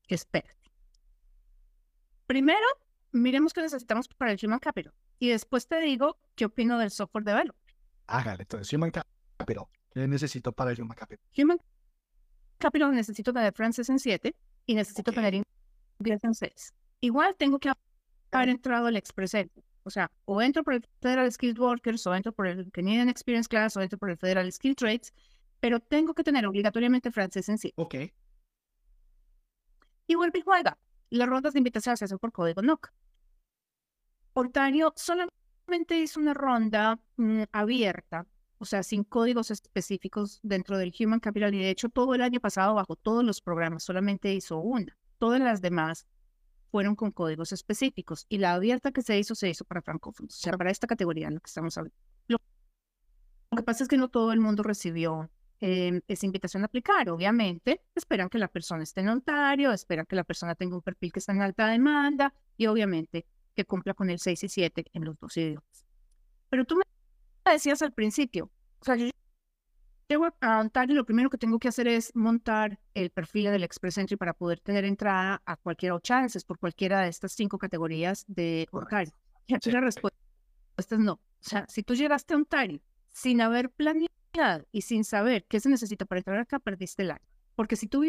[SPEAKER 2] Espérate. Primero, miremos qué necesitamos para el Human Capital. Y después te digo qué opino del software development.
[SPEAKER 3] Hágale, entonces Human Capital. ¿Qué necesito para el Human Capital?
[SPEAKER 2] Human Capital necesito tener francés en 7 y necesito tener inglés en 6. Igual tengo que haber entrado al Express O sea, o entro por el Federal Skilled Workers, o entro por el Canadian Experience Class, o entro por el Federal Skilled Trades, pero tengo que tener obligatoriamente francés en sí.
[SPEAKER 3] Ok.
[SPEAKER 2] Y vuelve y juega. Las rondas de invitación se hacen por código NOC. Ontario solamente hizo una ronda mm, abierta, o sea, sin códigos específicos dentro del Human Capital y de hecho todo el año pasado bajo todos los programas solamente hizo una. Todas las demás fueron con códigos específicos y la abierta que se hizo se hizo para francófonos, o sea, para esta categoría en la que estamos hablando. Lo, que pasa es que no todo el mundo recibió Em, esa invitación a aplicar. Obviamente, esperan que la persona esté en Ontario, esperan que la persona tenga un perfil que está en alta demanda y obviamente que cumpla con el 6 y 7 en los dos idiomas. Pero tú me decías al principio, o sea, yo llego a Ontario y lo primero que tengo que hacer es montar el perfil del Express Entry para poder tener entrada a cualquiera o chances por cualquiera de estas cinco categorías de Ontario. Y aquí la respuesta es no. O sea, si tú llegaste a Ontario sin haber planeado y sin saber qué se necesita para entrar acá, perdiste el año. Porque si tú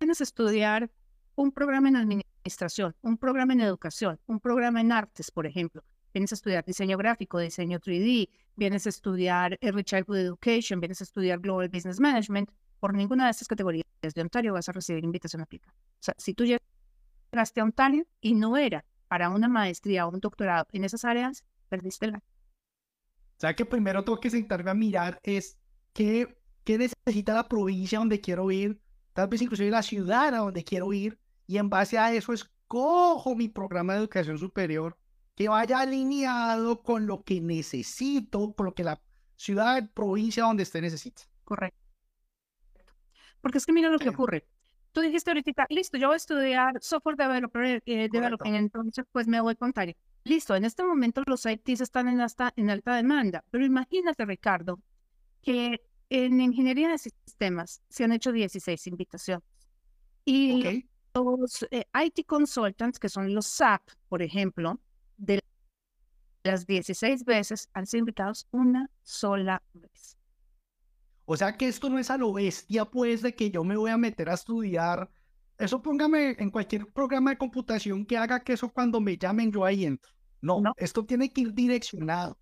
[SPEAKER 2] vienes a estudiar un programa en administración, un programa en educación, un programa en artes, por ejemplo, vienes a estudiar diseño gráfico, diseño 3D, vienes a estudiar Early Childhood Education, vienes a estudiar Global Business Management, por ninguna de estas categorías de Ontario vas a recibir invitación a aplicar. O sea, si tú llegaste a Ontario y no era para una maestría o un doctorado en esas áreas, perdiste año.
[SPEAKER 3] O sea que primero tengo que sentarme a mirar es qué, qué necesita la provincia donde quiero ir, tal vez inclusive la ciudad a donde quiero ir, y en base a eso escojo mi programa de educación superior que vaya alineado con lo que necesito, con lo que la ciudad, provincia donde esté necesita.
[SPEAKER 2] Correcto. Porque es que mira lo que ocurre. Tú dijiste ahorita, listo, yo voy a estudiar software developer, eh, development, entonces pues me voy a contar listo, en este momento los ITs están en, hasta, en alta demanda, pero imagínate, Ricardo, que en ingeniería de sistemas se han hecho 16 invitaciones. Y los eh, IT consultants, que son los SAP, por ejemplo, de las 16 veces han sido invitados una sola vez.
[SPEAKER 3] O sea que esto no es a lo bestia, pues, de que yo me voy a meter a estudiar. Eso póngame en cualquier programa de computación que haga que eso cuando me llamen yo ahí entro. No, esto tiene que ir direccionado.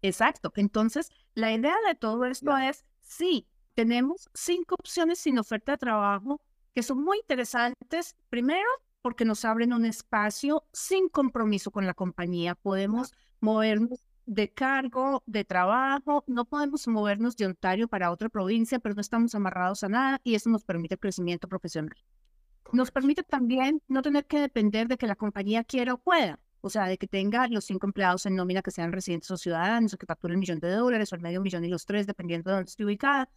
[SPEAKER 2] Exacto. Entonces, la idea de todo esto es, sí, tenemos cinco opciones sin oferta de trabajo que son muy interesantes. Primero, porque nos abren un espacio sin compromiso con la compañía. Podemos movernos de cargo, de trabajo, no podemos movernos de Ontario para otra provincia, pero no estamos amarrados a nada y eso nos permite crecimiento profesional. Nos permite también no tener que depender de que la compañía quiera o pueda o sea, de que tenga los cinco empleados en nómina que sean residentes o ciudadanos, o que facturen un millón de dólares, o el medio millón y los tres, dependiendo de dónde esté ubicada,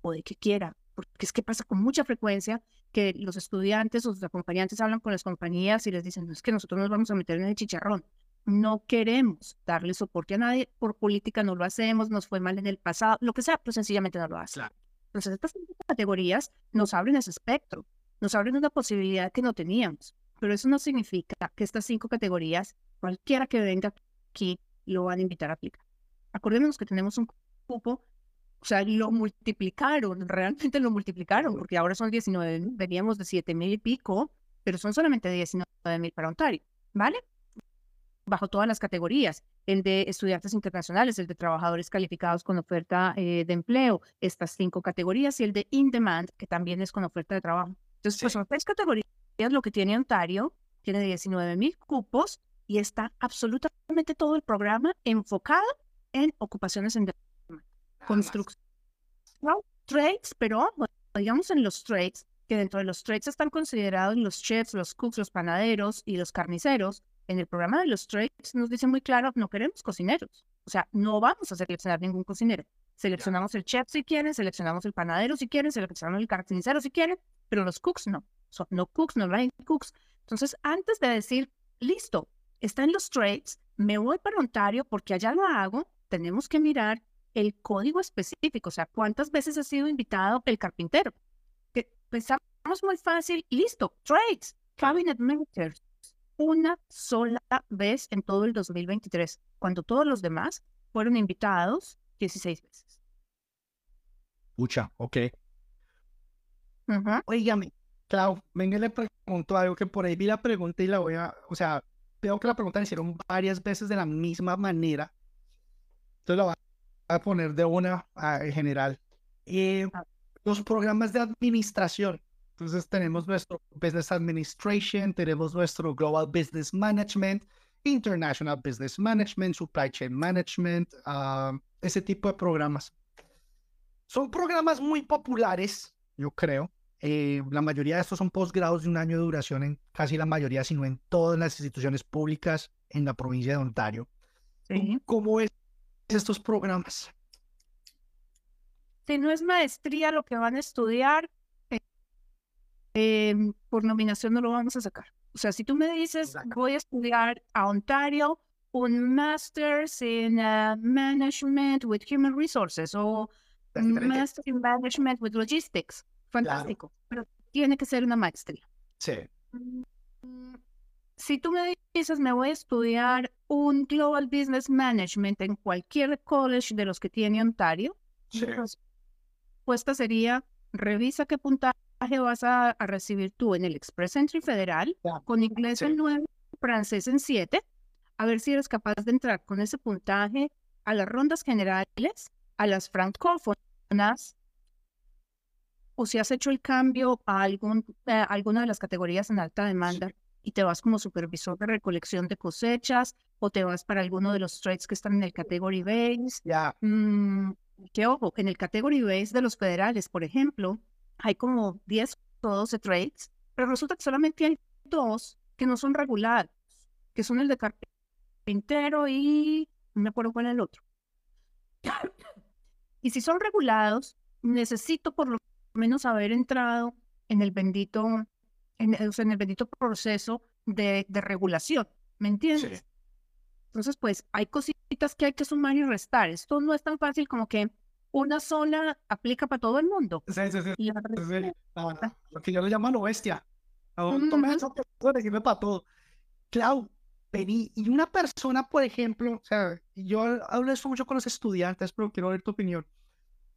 [SPEAKER 2] o de que quiera. Porque es que pasa con mucha frecuencia que los estudiantes o sus acompañantes hablan con las compañías y les dicen, no es que nosotros nos vamos a meter en el chicharrón. No queremos darle soporte a nadie, por política no lo hacemos, nos fue mal en el pasado, lo que sea, pues sencillamente no lo hace. Entonces, estas categorías nos abren ese espectro, nos abren una posibilidad que no teníamos pero eso no significa que estas cinco categorías, cualquiera que venga aquí, lo van a invitar a aplicar. Acordémonos que tenemos un cupo, o sea, lo multiplicaron, realmente lo multiplicaron, porque ahora son 19 veníamos de 7 mil y pico, pero son solamente 19 mil para Ontario, ¿vale? bajo todas las categorías, el de estudiantes internacionales, el de trabajadores calificados con oferta eh, de empleo, estas cinco categorías, y el de in demand, que también es con oferta de trabajo. Entonces, pues son tres categorías lo que tiene Ontario, tiene 19 mil cupos y está absolutamente todo el programa enfocado en ocupaciones en construcción, trades, pero digamos en los trades, que dentro de los trades están considerados los chefs, los cooks, los panaderos y los carniceros. En el programa de los trades nos dice muy claro, no queremos cocineros. O sea, no vamos a seleccionar ningún cocinero. Seleccionamos el chef si quieren, seleccionamos el panadero si quieren, seleccionamos el carnicero si quieren, pero los cooks no. Son no cooks, no line cooks. Entonces, antes de decir, listo, está en los trades, me voy para Ontario porque allá lo hago, tenemos que mirar el código específico, o sea, cuántas veces ha sido invitado el carpintero. Que pensamos muy fácil, listo, trades, cabinet makers, una sola vez en todo el 2023, cuando todos los demás fueron invitados 16 veces.
[SPEAKER 3] Pucha, ok. Oígame, Clau, venga, le pregunto algo que por ahí vi la pregunta y la voy a, o sea, veo que la pregunta la hicieron varias veces de la misma manera. Entonces la voy a poner de una en general. Eh, ah. los programas de administración. Entonces tenemos nuestro Business Administration, tenemos nuestro Global Business Management, International Business Management, Supply Chain Management, ah, ese tipo de programas. Son programas muy populares, yo creo. Eh, la mayoría de estos son posgrados de un año de duración en casi la mayoría, sino en todas las instituciones públicas en la provincia de Ontario. ¿Cómo es estos programas?
[SPEAKER 2] Si no es maestría lo que van a estudiar, eh, em, por nominación no lo vamos a sacar. O sea, si tú me dices, voy a estudiar a Ontario un Master's in uh, Management with Human Resources o un Master in Management with Logistics, fantástico, pero tiene que ser una maestría.
[SPEAKER 3] Sí.
[SPEAKER 2] Si tú me dices, me voy a estudiar un Global Business Management en cualquier college de los que tiene Ontario, sí. la respuesta sería, revisa qué puntaje vas a, recibir tú en el Express Entry Federal, con inglés en 9, francés en 7, a ver si eres capaz de entrar con ese puntaje a las rondas generales, a las francófonas, o si has hecho el cambio a algún, eh, alguna de las categorías en alta demanda y te vas como supervisor de recolección de cosechas o te vas para alguno de los trades que están en el category base.
[SPEAKER 3] Ya.
[SPEAKER 2] Mm, que ojo, en el category base de los federales, por ejemplo, hay como 10 o 12 trades, pero resulta que solamente hay dos que no son regulados, que son el de carpintero y no me acuerdo cuál es el otro. Y si son regulados, necesito por lo menos haber entrado en el bendito, en, en el bendito proceso de, de, regulación, ¿me entiendes? Entonces, pues hay cositas que hay que sumar y restar. Esto no es tan fácil como que una sola aplica para todo el mundo.
[SPEAKER 3] Sí, sí, sí. lo que yo le llamo lo bestia. Tome eso que sirve para todo. Clau, vení, y una persona, por ejemplo, o sea, yo hablo esto mucho con los estudiantes, pero quiero ver tu opinión.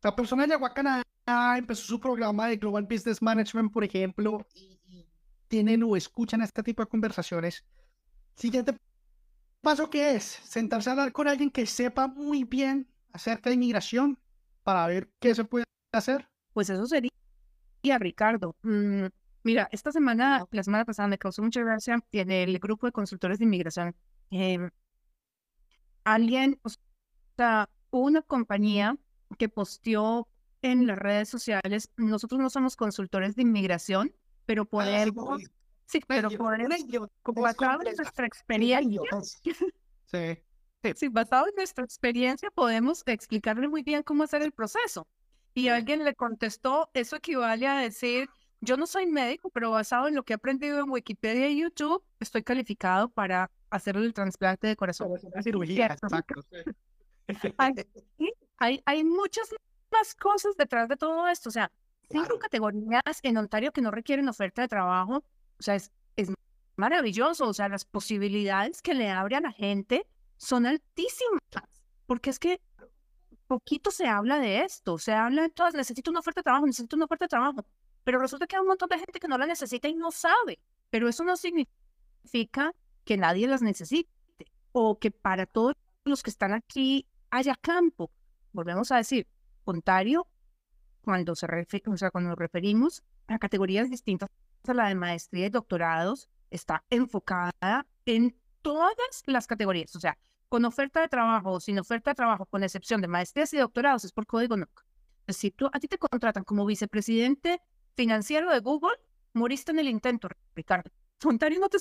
[SPEAKER 3] La persona llegó a Canadá, empezó su programa de Global Business Management, por ejemplo, y, tienen o escuchan este tipo de conversaciones. Siguiente paso que es sentarse a hablar con alguien que sepa muy bien acerca de inmigración para ver qué se puede hacer.
[SPEAKER 2] Pues eso sería, Ricardo. Mm, mira, esta semana, la semana pasada me causó mucha gracia en el grupo de consultores de inmigración. Em, alguien, o sea, una compañía que posteó en las redes sociales, nosotros no somos consultores de inmigración, pero ah, podemos, sí, pero podemos, basado en nuestra experiencia,
[SPEAKER 3] sí.
[SPEAKER 2] sí, basado en nuestra experiencia, podemos explicarle muy bien cómo hacer el proceso. Y alguien le contestó, eso equivale a decir, yo no soy médico, pero basado en lo que he aprendido en Wikipedia y YouTube, estoy calificado para hacer el trasplante de corazón.
[SPEAKER 3] cirugía,
[SPEAKER 2] hay, hay muchas más cosas detrás de todo esto. O sea, cinco categorías en Ontario que no requieren oferta de trabajo. O sea, es, es maravilloso. O sea, las posibilidades que le abre a la gente son altísimas. Porque es que poquito se habla de esto. Se habla de todas, necesito una oferta de trabajo, necesito una oferta de trabajo. Pero resulta que hay un montón de gente que no la necesita y no sabe. Pero eso no significa que nadie las necesite. o que para todos los que están aquí haya campo. Volvemos a decir, Ontario, cuando, se o sea, cuando nos referimos a categorías distintas a la de maestría y doctorados, está enfocada en todas las categorías, o sea, con oferta de trabajo o sin oferta de trabajo, con excepción de maestrías y doctorados, es por código NOC. Si tú, a ti te contratan como vicepresidente financiero de Google, moriste en el intento, Ricardo. Ontario no te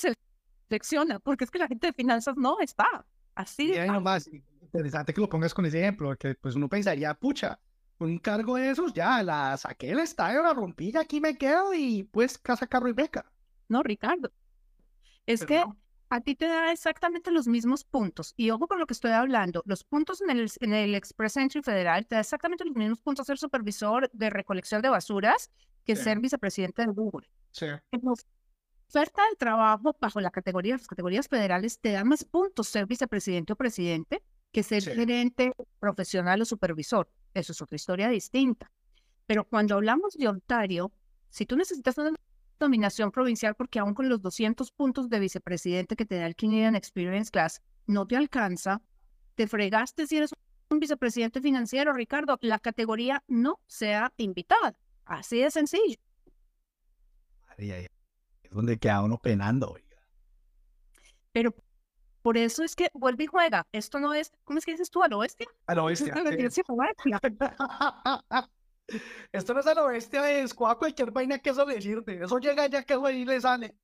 [SPEAKER 2] selecciona, porque es que la gente de finanzas no está. Así
[SPEAKER 3] es. más interesante que lo pongas con ese ejemplo, que pues uno pensaría, pucha, un cargo de esos, ya la saqué el estadio, la rompí, aquí me quedo y pues casa, carro y beca.
[SPEAKER 2] No, Ricardo. Es que a ti te da exactamente los mismos puntos. Y ojo con lo que estoy hablando. Los puntos en el, en el Express Entry Federal te da exactamente los mismos puntos ser supervisor de recolección de basuras que ser vicepresidente de Google.
[SPEAKER 3] Sí.
[SPEAKER 2] Oferta de trabajo bajo la categoría, las categorías federales te da más puntos ser vicepresidente o presidente que ser gerente profesional o supervisor. Eso es otra historia distinta. Pero cuando hablamos de Ontario, si tú necesitas una nominación provincial porque aún con los 200 puntos de vicepresidente que te da el Canadian Experience Class, no te alcanza, te fregaste si eres un vicepresidente financiero, Ricardo, la categoría no sea invitada. Así de sencillo.
[SPEAKER 3] Es donde queda uno penando,
[SPEAKER 2] Pero por eso es que vuelve y juega. Esto no es, ¿cómo es que dices tú? Al oeste.
[SPEAKER 3] Al oeste. Esto no es a lo bestia de escuadra cualquier vaina que eso le sirve. Eso llega ya que ahí le sale.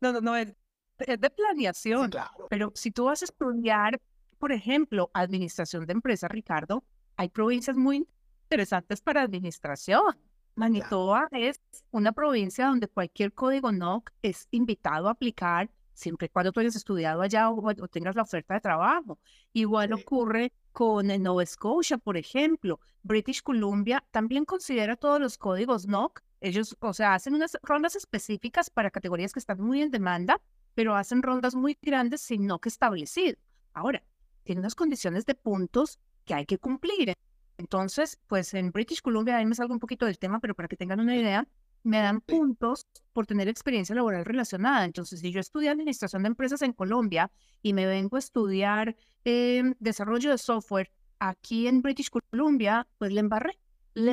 [SPEAKER 2] No, no, no, es, de planeación. Pero si tú vas a estudiar, por ejemplo, administración de empresas, Ricardo, hay provincias muy interesantes para administración. Manitoba es una provincia donde cualquier código NOC es invitado a aplicar siempre y cuando tú hayas estudiado allá o, tengas la oferta de trabajo. Igual ocurre con Nova Scotia, por ejemplo. British Columbia también considera todos los códigos NOC. Ellos, o sea, hacen unas rondas específicas para categorías que están muy en demanda, pero hacen rondas muy grandes sin NOC establecido. Ahora, tiene unas condiciones de puntos que hay que cumplir. Entonces, pues en British Columbia, ahí me salgo un poquito del tema, pero para que tengan una idea, me dan puntos por tener experiencia laboral relacionada. Entonces, si yo estudié administración de empresas en Colombia y me vengo a estudiar em, desarrollo de software aquí en British Columbia, pues le embarré, le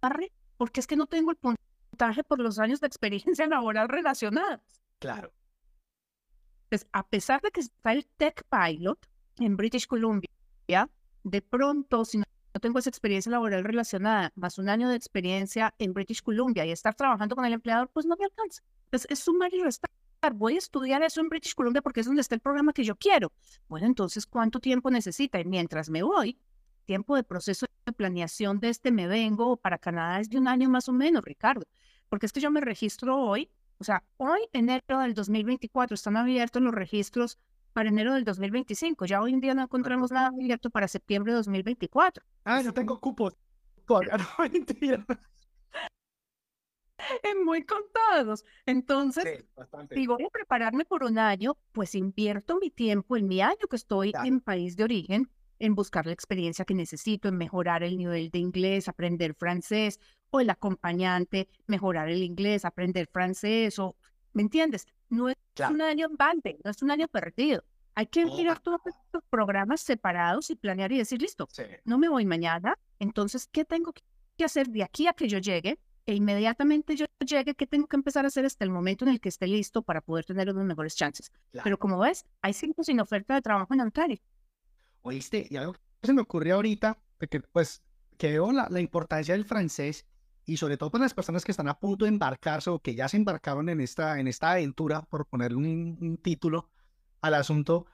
[SPEAKER 2] embarré, porque es que no tengo el puntaje por los años de experiencia laboral relacionadas.
[SPEAKER 3] Claro.
[SPEAKER 2] Entonces, a pesar de que está el Tech Pilot en British Columbia, de pronto, si no tengo esa experiencia laboral relacionada, más un año de experiencia en British Columbia y estar trabajando con el empleador, pues no me alcanza. Entonces, es sumar y restar. Voy a estudiar eso en British Columbia porque es donde está el programa que yo quiero. Bueno, entonces, ¿cuánto tiempo necesita? Y mientras me voy, tiempo de proceso de planeación de este me vengo para Canadá es de un año más o menos, Ricardo. Porque es que yo me registro hoy, o sea, hoy, enero del 2024, están abiertos los registros para enero del 2025. Ya hoy en día no encontramos nada abierto para septiembre de 2024.
[SPEAKER 3] Ah, yo tengo cupos. No, mentira.
[SPEAKER 2] En muy contados. Entonces, si voy a prepararme por un año, pues invierto mi tiempo en mi año que estoy en país de origen, en buscar la experiencia que necesito, en mejorar el nivel de inglés, aprender francés, o el acompañante, mejorar el inglés, aprender francés, o, ¿me entiendes? No es un año en balde, no es un año perdido. Hay que mirar todos estos programas separados y planear y decir, listo, no me voy mañana, entonces, ¿qué tengo que hacer de aquí a que yo llegue? E inmediatamente yo llegue, ¿qué tengo que empezar a hacer hasta el momento en el que esté listo para poder tener unas mejores chances? Pero como ves, hay cinco sin oferta de trabajo en Ontario.
[SPEAKER 3] Oíste, y algo que se me ocurrió ahorita, porque pues que veo la, la importancia del francés y sobre todo para las personas que están a punto de embarcarse o que ya se embarcaron en esta, en esta aventura, por ponerle un, título al asunto,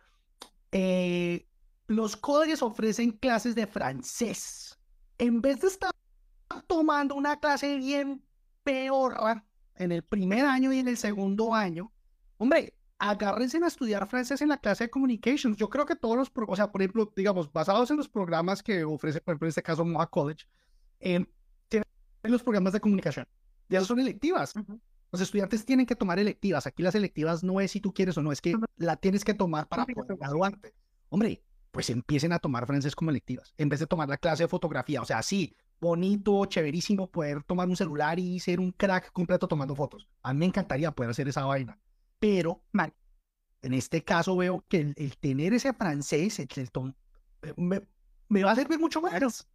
[SPEAKER 3] eh, los códigos ofrecen clases de francés. En vez de estar tomando una clase bien peor en el primer año y en el segundo año, hombre, agárrense a estudiar francés en la clase de communications. Yo creo que todos los, o sea, por ejemplo, digamos, basados en los programas que ofrece, por ejemplo, en este caso, Moa College, eh, en los programas de comunicación. Ya son electivas. Los estudiantes tienen que tomar electivas. Aquí las electivas no es si tú quieres o no, es que la tienes que tomar para poder graduarte. Hombre, pues empiecen a tomar francés como electivas, en vez de tomar la clase de fotografía. O sea, sí, bonito, chéverísimo poder tomar un celular y ser un crack completo tomando fotos. A mí me encantaría poder hacer esa vaina. Pero, mal, en este caso veo que el, tener ese francés, el, eh, me, me, va a servir mucho más.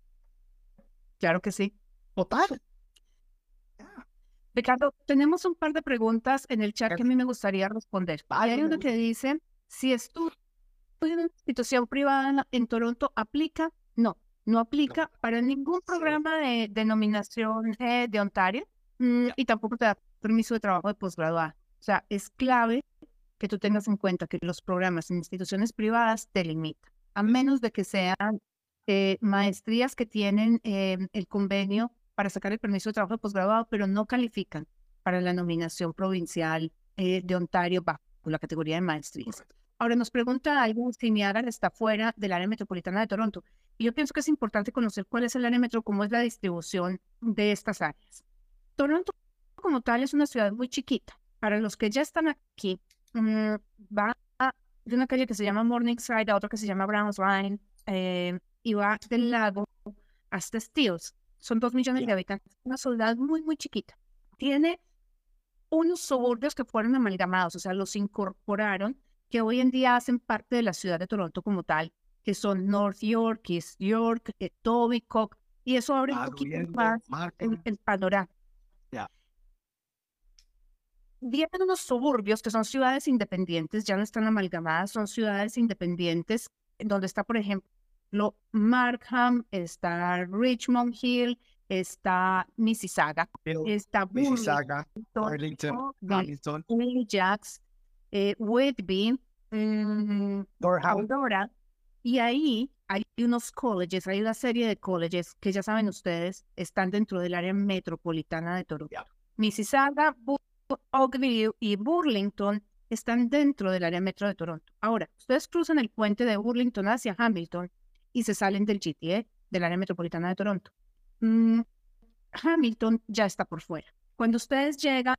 [SPEAKER 2] Claro que sí.
[SPEAKER 3] Total.
[SPEAKER 2] Ricardo, tenemos un par de preguntas en el chat que a mí me gustaría responder. Hay uno que dice, si en una institución privada en Toronto, ¿aplica? No, no aplica para ningún programa de denominación de Ontario mm, y tampoco te da permiso de trabajo de posgraduado. O sea, es clave que tú tengas en cuenta que los programas en instituciones privadas te limitan, a menos de que sean eh, maestrías que tienen eh, el convenio para sacar el permiso de trabajo de posgraduado, pero no califican para la nominación provincial eh, de Ontario bajo la categoría de maestrías. Ahora nos pregunta alguien si Niagara está fuera del área metropolitana de Toronto. Y yo pienso que es importante conocer cuál es el área metro, cómo es la distribución de estas áreas. Toronto como tal es una ciudad muy chiquita. Para los que ya están aquí, mm, va de una calle que se llama Morningside a otra que se llama Browns Line eh, y va del lago hasta Steels. Son dos millones de habitantes. Una ciudad muy, muy chiquita. Tiene unos suburbios que fueron amalgamados, o sea, los incorporaron, que hoy en día hacen parte de la ciudad de Toronto como tal, que son North York, East York, Etobicoke, y eso abre un poquito más el, panorama. Vienen unos suburbios que son ciudades independientes, ya no están amalgamadas, son ciudades independientes, en donde está, por ejemplo, Markham, está Richmond Hill, está Mississauga, está
[SPEAKER 3] Mississauga, Arlington,
[SPEAKER 2] Arlington, Ajax, eh, Whitby, mm, Aurora, y ahí hay unos colleges, hay una serie de colleges que ya saben ustedes, están dentro del área metropolitana de Toronto. Mississauga, Oakville y Burlington están dentro del área metro de Toronto. Ahora, ustedes cruzan el puente de Burlington hacia Hamilton y se salen del GTA, del área metropolitana de Toronto. Mm, Hamilton ya está por fuera. Cuando ustedes llegan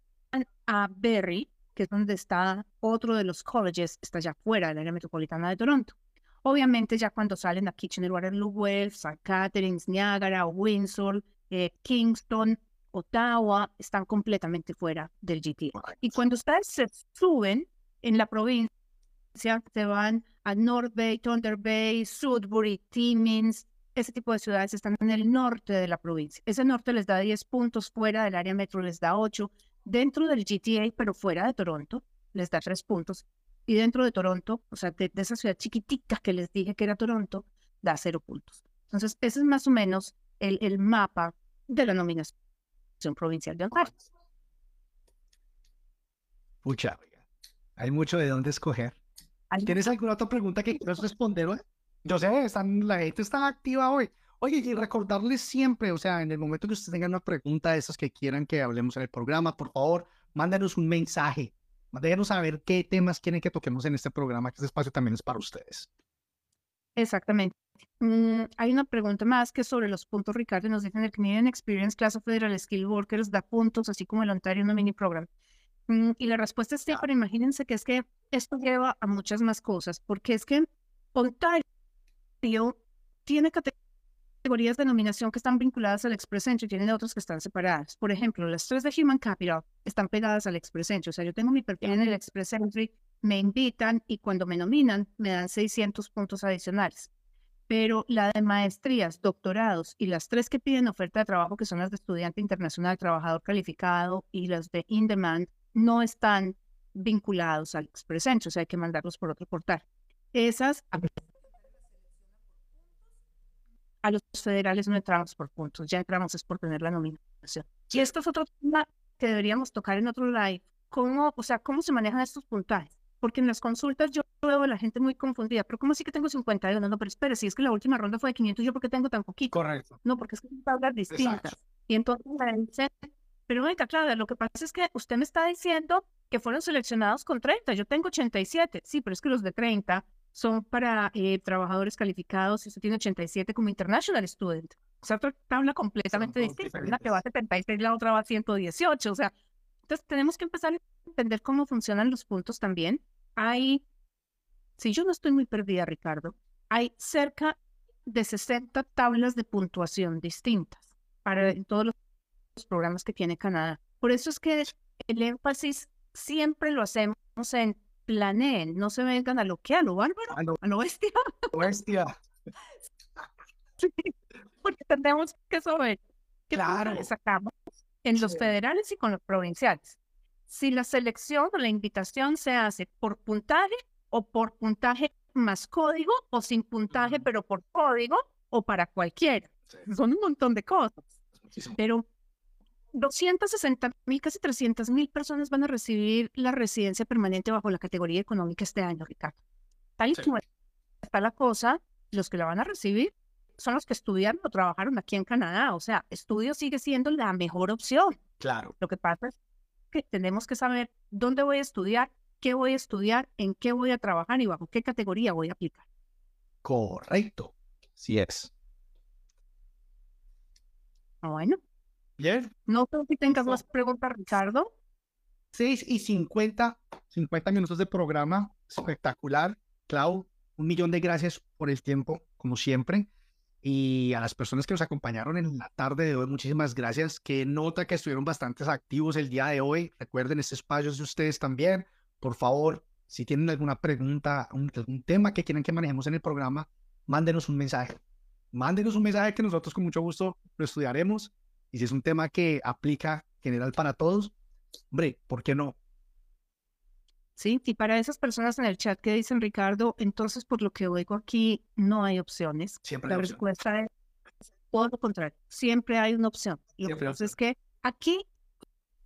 [SPEAKER 2] a Berry, que es donde está otro de los colleges, está ya fuera del área metropolitana de Toronto. Obviamente ya cuando salen a Kitchener-Waterloo Wells, St. Catharines, Niagara, Windsor, eh, Kingston, Ottawa, están completamente fuera del GTA. Y cuando ustedes se suben en la provincia, se van a North Bay, Thunder Bay, Sudbury, Timmins, ese tipo de ciudades están en el norte de la provincia. Ese norte les da 10 puntos, fuera del área metro les da 8, dentro del GTA, pero fuera de Toronto, les da 3 puntos. Y dentro de Toronto, o sea, de, esa ciudad chiquitita que les dije que era Toronto, da 0 puntos. Entonces, ese es más o menos el, el mapa de la nominación provincial de Ontario.
[SPEAKER 3] Pucha, hay mucho de dónde escoger. ¿Tienes alguna otra pregunta que quieras responder hoy? Yo sé, están, la gente está activa hoy. Oye, y recordarles siempre, o sea, en el momento que ustedes tengan una pregunta de esas que quieran que hablemos en el programa, por favor, mándenos un mensaje. Déjenos saber qué temas quieren que toquemos en este programa, que este espacio también es para ustedes.
[SPEAKER 2] Exactamente. Mm, hay una pregunta más que sobre los puntos, Ricardo, nos dicen el Canadian Experience Class of Federal Skill Workers da puntos, así como el Ontario No Mini Program. Mm, y la respuesta es sí, pero imagínense que es que esto lleva a muchas más cosas, porque es que Ontario tiene categorías de nominación que están vinculadas al Express Entry, tiene otras que están separadas. Por ejemplo, las tres de Human Capital están pegadas al Express Entry. O sea, yo tengo mi perfil en el Express Entry, me invitan y cuando me nominan me dan 600 puntos adicionales. Pero la de maestrías, doctorados y las tres que piden oferta de trabajo, que son las de estudiante internacional, trabajador calificado y las de in demand, no están vinculados al Express Entry, o sea, hay que mandarlos por otro portal. Esas a los federales no entramos por puntos, ya entramos es por tener la nominación. Y esto es otro tema que deberíamos tocar en otro live. ¿Cómo, o sea, cómo se manejan estos puntajes? Porque en las consultas yo veo a la gente muy confundida. Pero ¿cómo así que tengo 51? No, no, pero espere, si es que la última ronda fue de 500, ¿yo por qué tengo tan poquito?
[SPEAKER 3] Correcto.
[SPEAKER 2] No, porque es que son tablas distintas. Y entonces me dicen, pero venga, Claudia, lo que pasa es que usted me está diciendo que fueron seleccionados con 30. Yo tengo 87. Sí, pero es que los de 30 son para eh, trabajadores calificados y usted tiene 87 como International Student. O sea, otra tabla completamente distinta. Una que va a 76, la otra va a 118. O sea, entonces tenemos que empezar a entender cómo funcionan los puntos también. Hay, si yo no estoy muy perdida, Ricardo, hay cerca de 60 tablas de puntuación distintas para todos los programas que tiene Canadá. Por eso es que el énfasis siempre lo hacemos en planeen, no se vengan a lo que, a lo bárbaro,
[SPEAKER 3] A lo
[SPEAKER 2] a lo bestia.
[SPEAKER 3] bestia.
[SPEAKER 2] Sí, porque tenemos que saber qué
[SPEAKER 3] Claro.
[SPEAKER 2] sacamos en los
[SPEAKER 3] Sí.
[SPEAKER 2] federales y con los provinciales. Si la selección o la invitación se hace por puntaje o por puntaje más código o sin puntaje
[SPEAKER 3] Ujú.
[SPEAKER 2] pero por código o para cualquiera.
[SPEAKER 3] Sí,
[SPEAKER 2] Son un montón de cosas. Pero 260 mil, casi 300 mil personas van a recibir la residencia permanente bajo la categoría económica este año, Ricardo. Tal y
[SPEAKER 3] Sí.
[SPEAKER 2] como está la cosa, los que la van a recibir son los que estudiaron o trabajaron aquí en Canadá. O sea, estudio sigue siendo la mejor opción.
[SPEAKER 3] Claro.
[SPEAKER 2] Lo que pasa es que tenemos que saber dónde voy a estudiar, qué voy a estudiar, en qué voy a trabajar y bajo qué categoría voy a aplicar.
[SPEAKER 3] Correcto. Sí es.
[SPEAKER 2] Ah, Bueno,
[SPEAKER 3] Bien.
[SPEAKER 2] no sé si tengas más preguntas, Ricardo.
[SPEAKER 3] 6 y 50, 50 minutos de programa. Espectacular. Clau, un millón de gracias por el tiempo, como siempre. Y a las personas que nos acompañaron en la tarde de hoy, muchísimas gracias. Que nota que estuvieron bastante activos el día de hoy. Recuerden, este espacio es de ustedes también. Por favor, si tienen alguna pregunta, un- algún tema que quieran que manejemos en el programa, mándenos un mensaje. Mándenos un mensaje que nosotros con mucho gusto lo estudiaremos. Y si es un tema que aplica general para todos, hombre, ¿por qué no?
[SPEAKER 2] Sí, y para esas personas en el chat que dicen, Ricardo, entonces por lo que oigo aquí no hay opciones.
[SPEAKER 3] Siempre
[SPEAKER 2] La respuesta es todo lo contrario, siempre hay una opción. Lo que pasa es que aquí,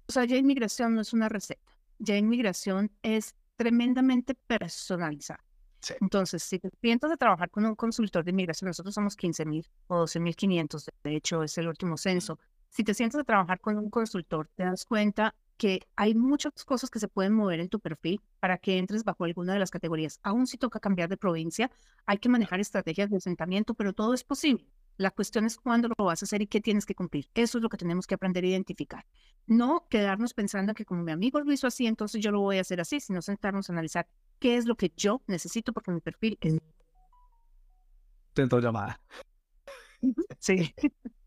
[SPEAKER 2] o sea, ya inmigración no es una receta, ya inmigración es tremendamente personalizada.
[SPEAKER 3] Sí.
[SPEAKER 2] Entonces, si te sientas de trabajar con un consultor de inmigración, nosotros somos 15 mil o 12 mil 500, de hecho es el último censo. Si te sientas de trabajar con un consultor, te das cuenta que hay muchas cosas que se pueden mover en tu perfil para que entres bajo alguna de las categorías. Aún si toca cambiar de provincia, hay que manejar estrategias de asentamiento, pero todo es posible. La cuestión es cuándo lo vas a hacer y qué tienes que cumplir. Eso es lo que tenemos que aprender a identificar. No quedarnos pensando que como mi amigo lo hizo así, entonces yo lo voy a hacer así, sino sentarnos a analizar qué es lo que yo necesito porque mi perfil es...
[SPEAKER 3] Intento llamada.
[SPEAKER 2] Sí.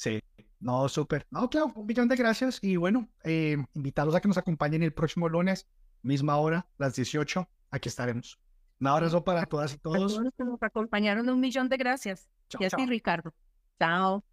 [SPEAKER 3] Sí. No, súper. No, claro, un millón de gracias. Y bueno, eh, invitarlos a que nos acompañen el próximo lunes, misma hora, las 18. Aquí estaremos. Un abrazo para todas y
[SPEAKER 2] A
[SPEAKER 3] todos.
[SPEAKER 2] todos los que nos acompañaron, un millón de gracias.
[SPEAKER 3] Chao,
[SPEAKER 2] Y así,
[SPEAKER 3] chao.
[SPEAKER 2] Ricardo. Chao.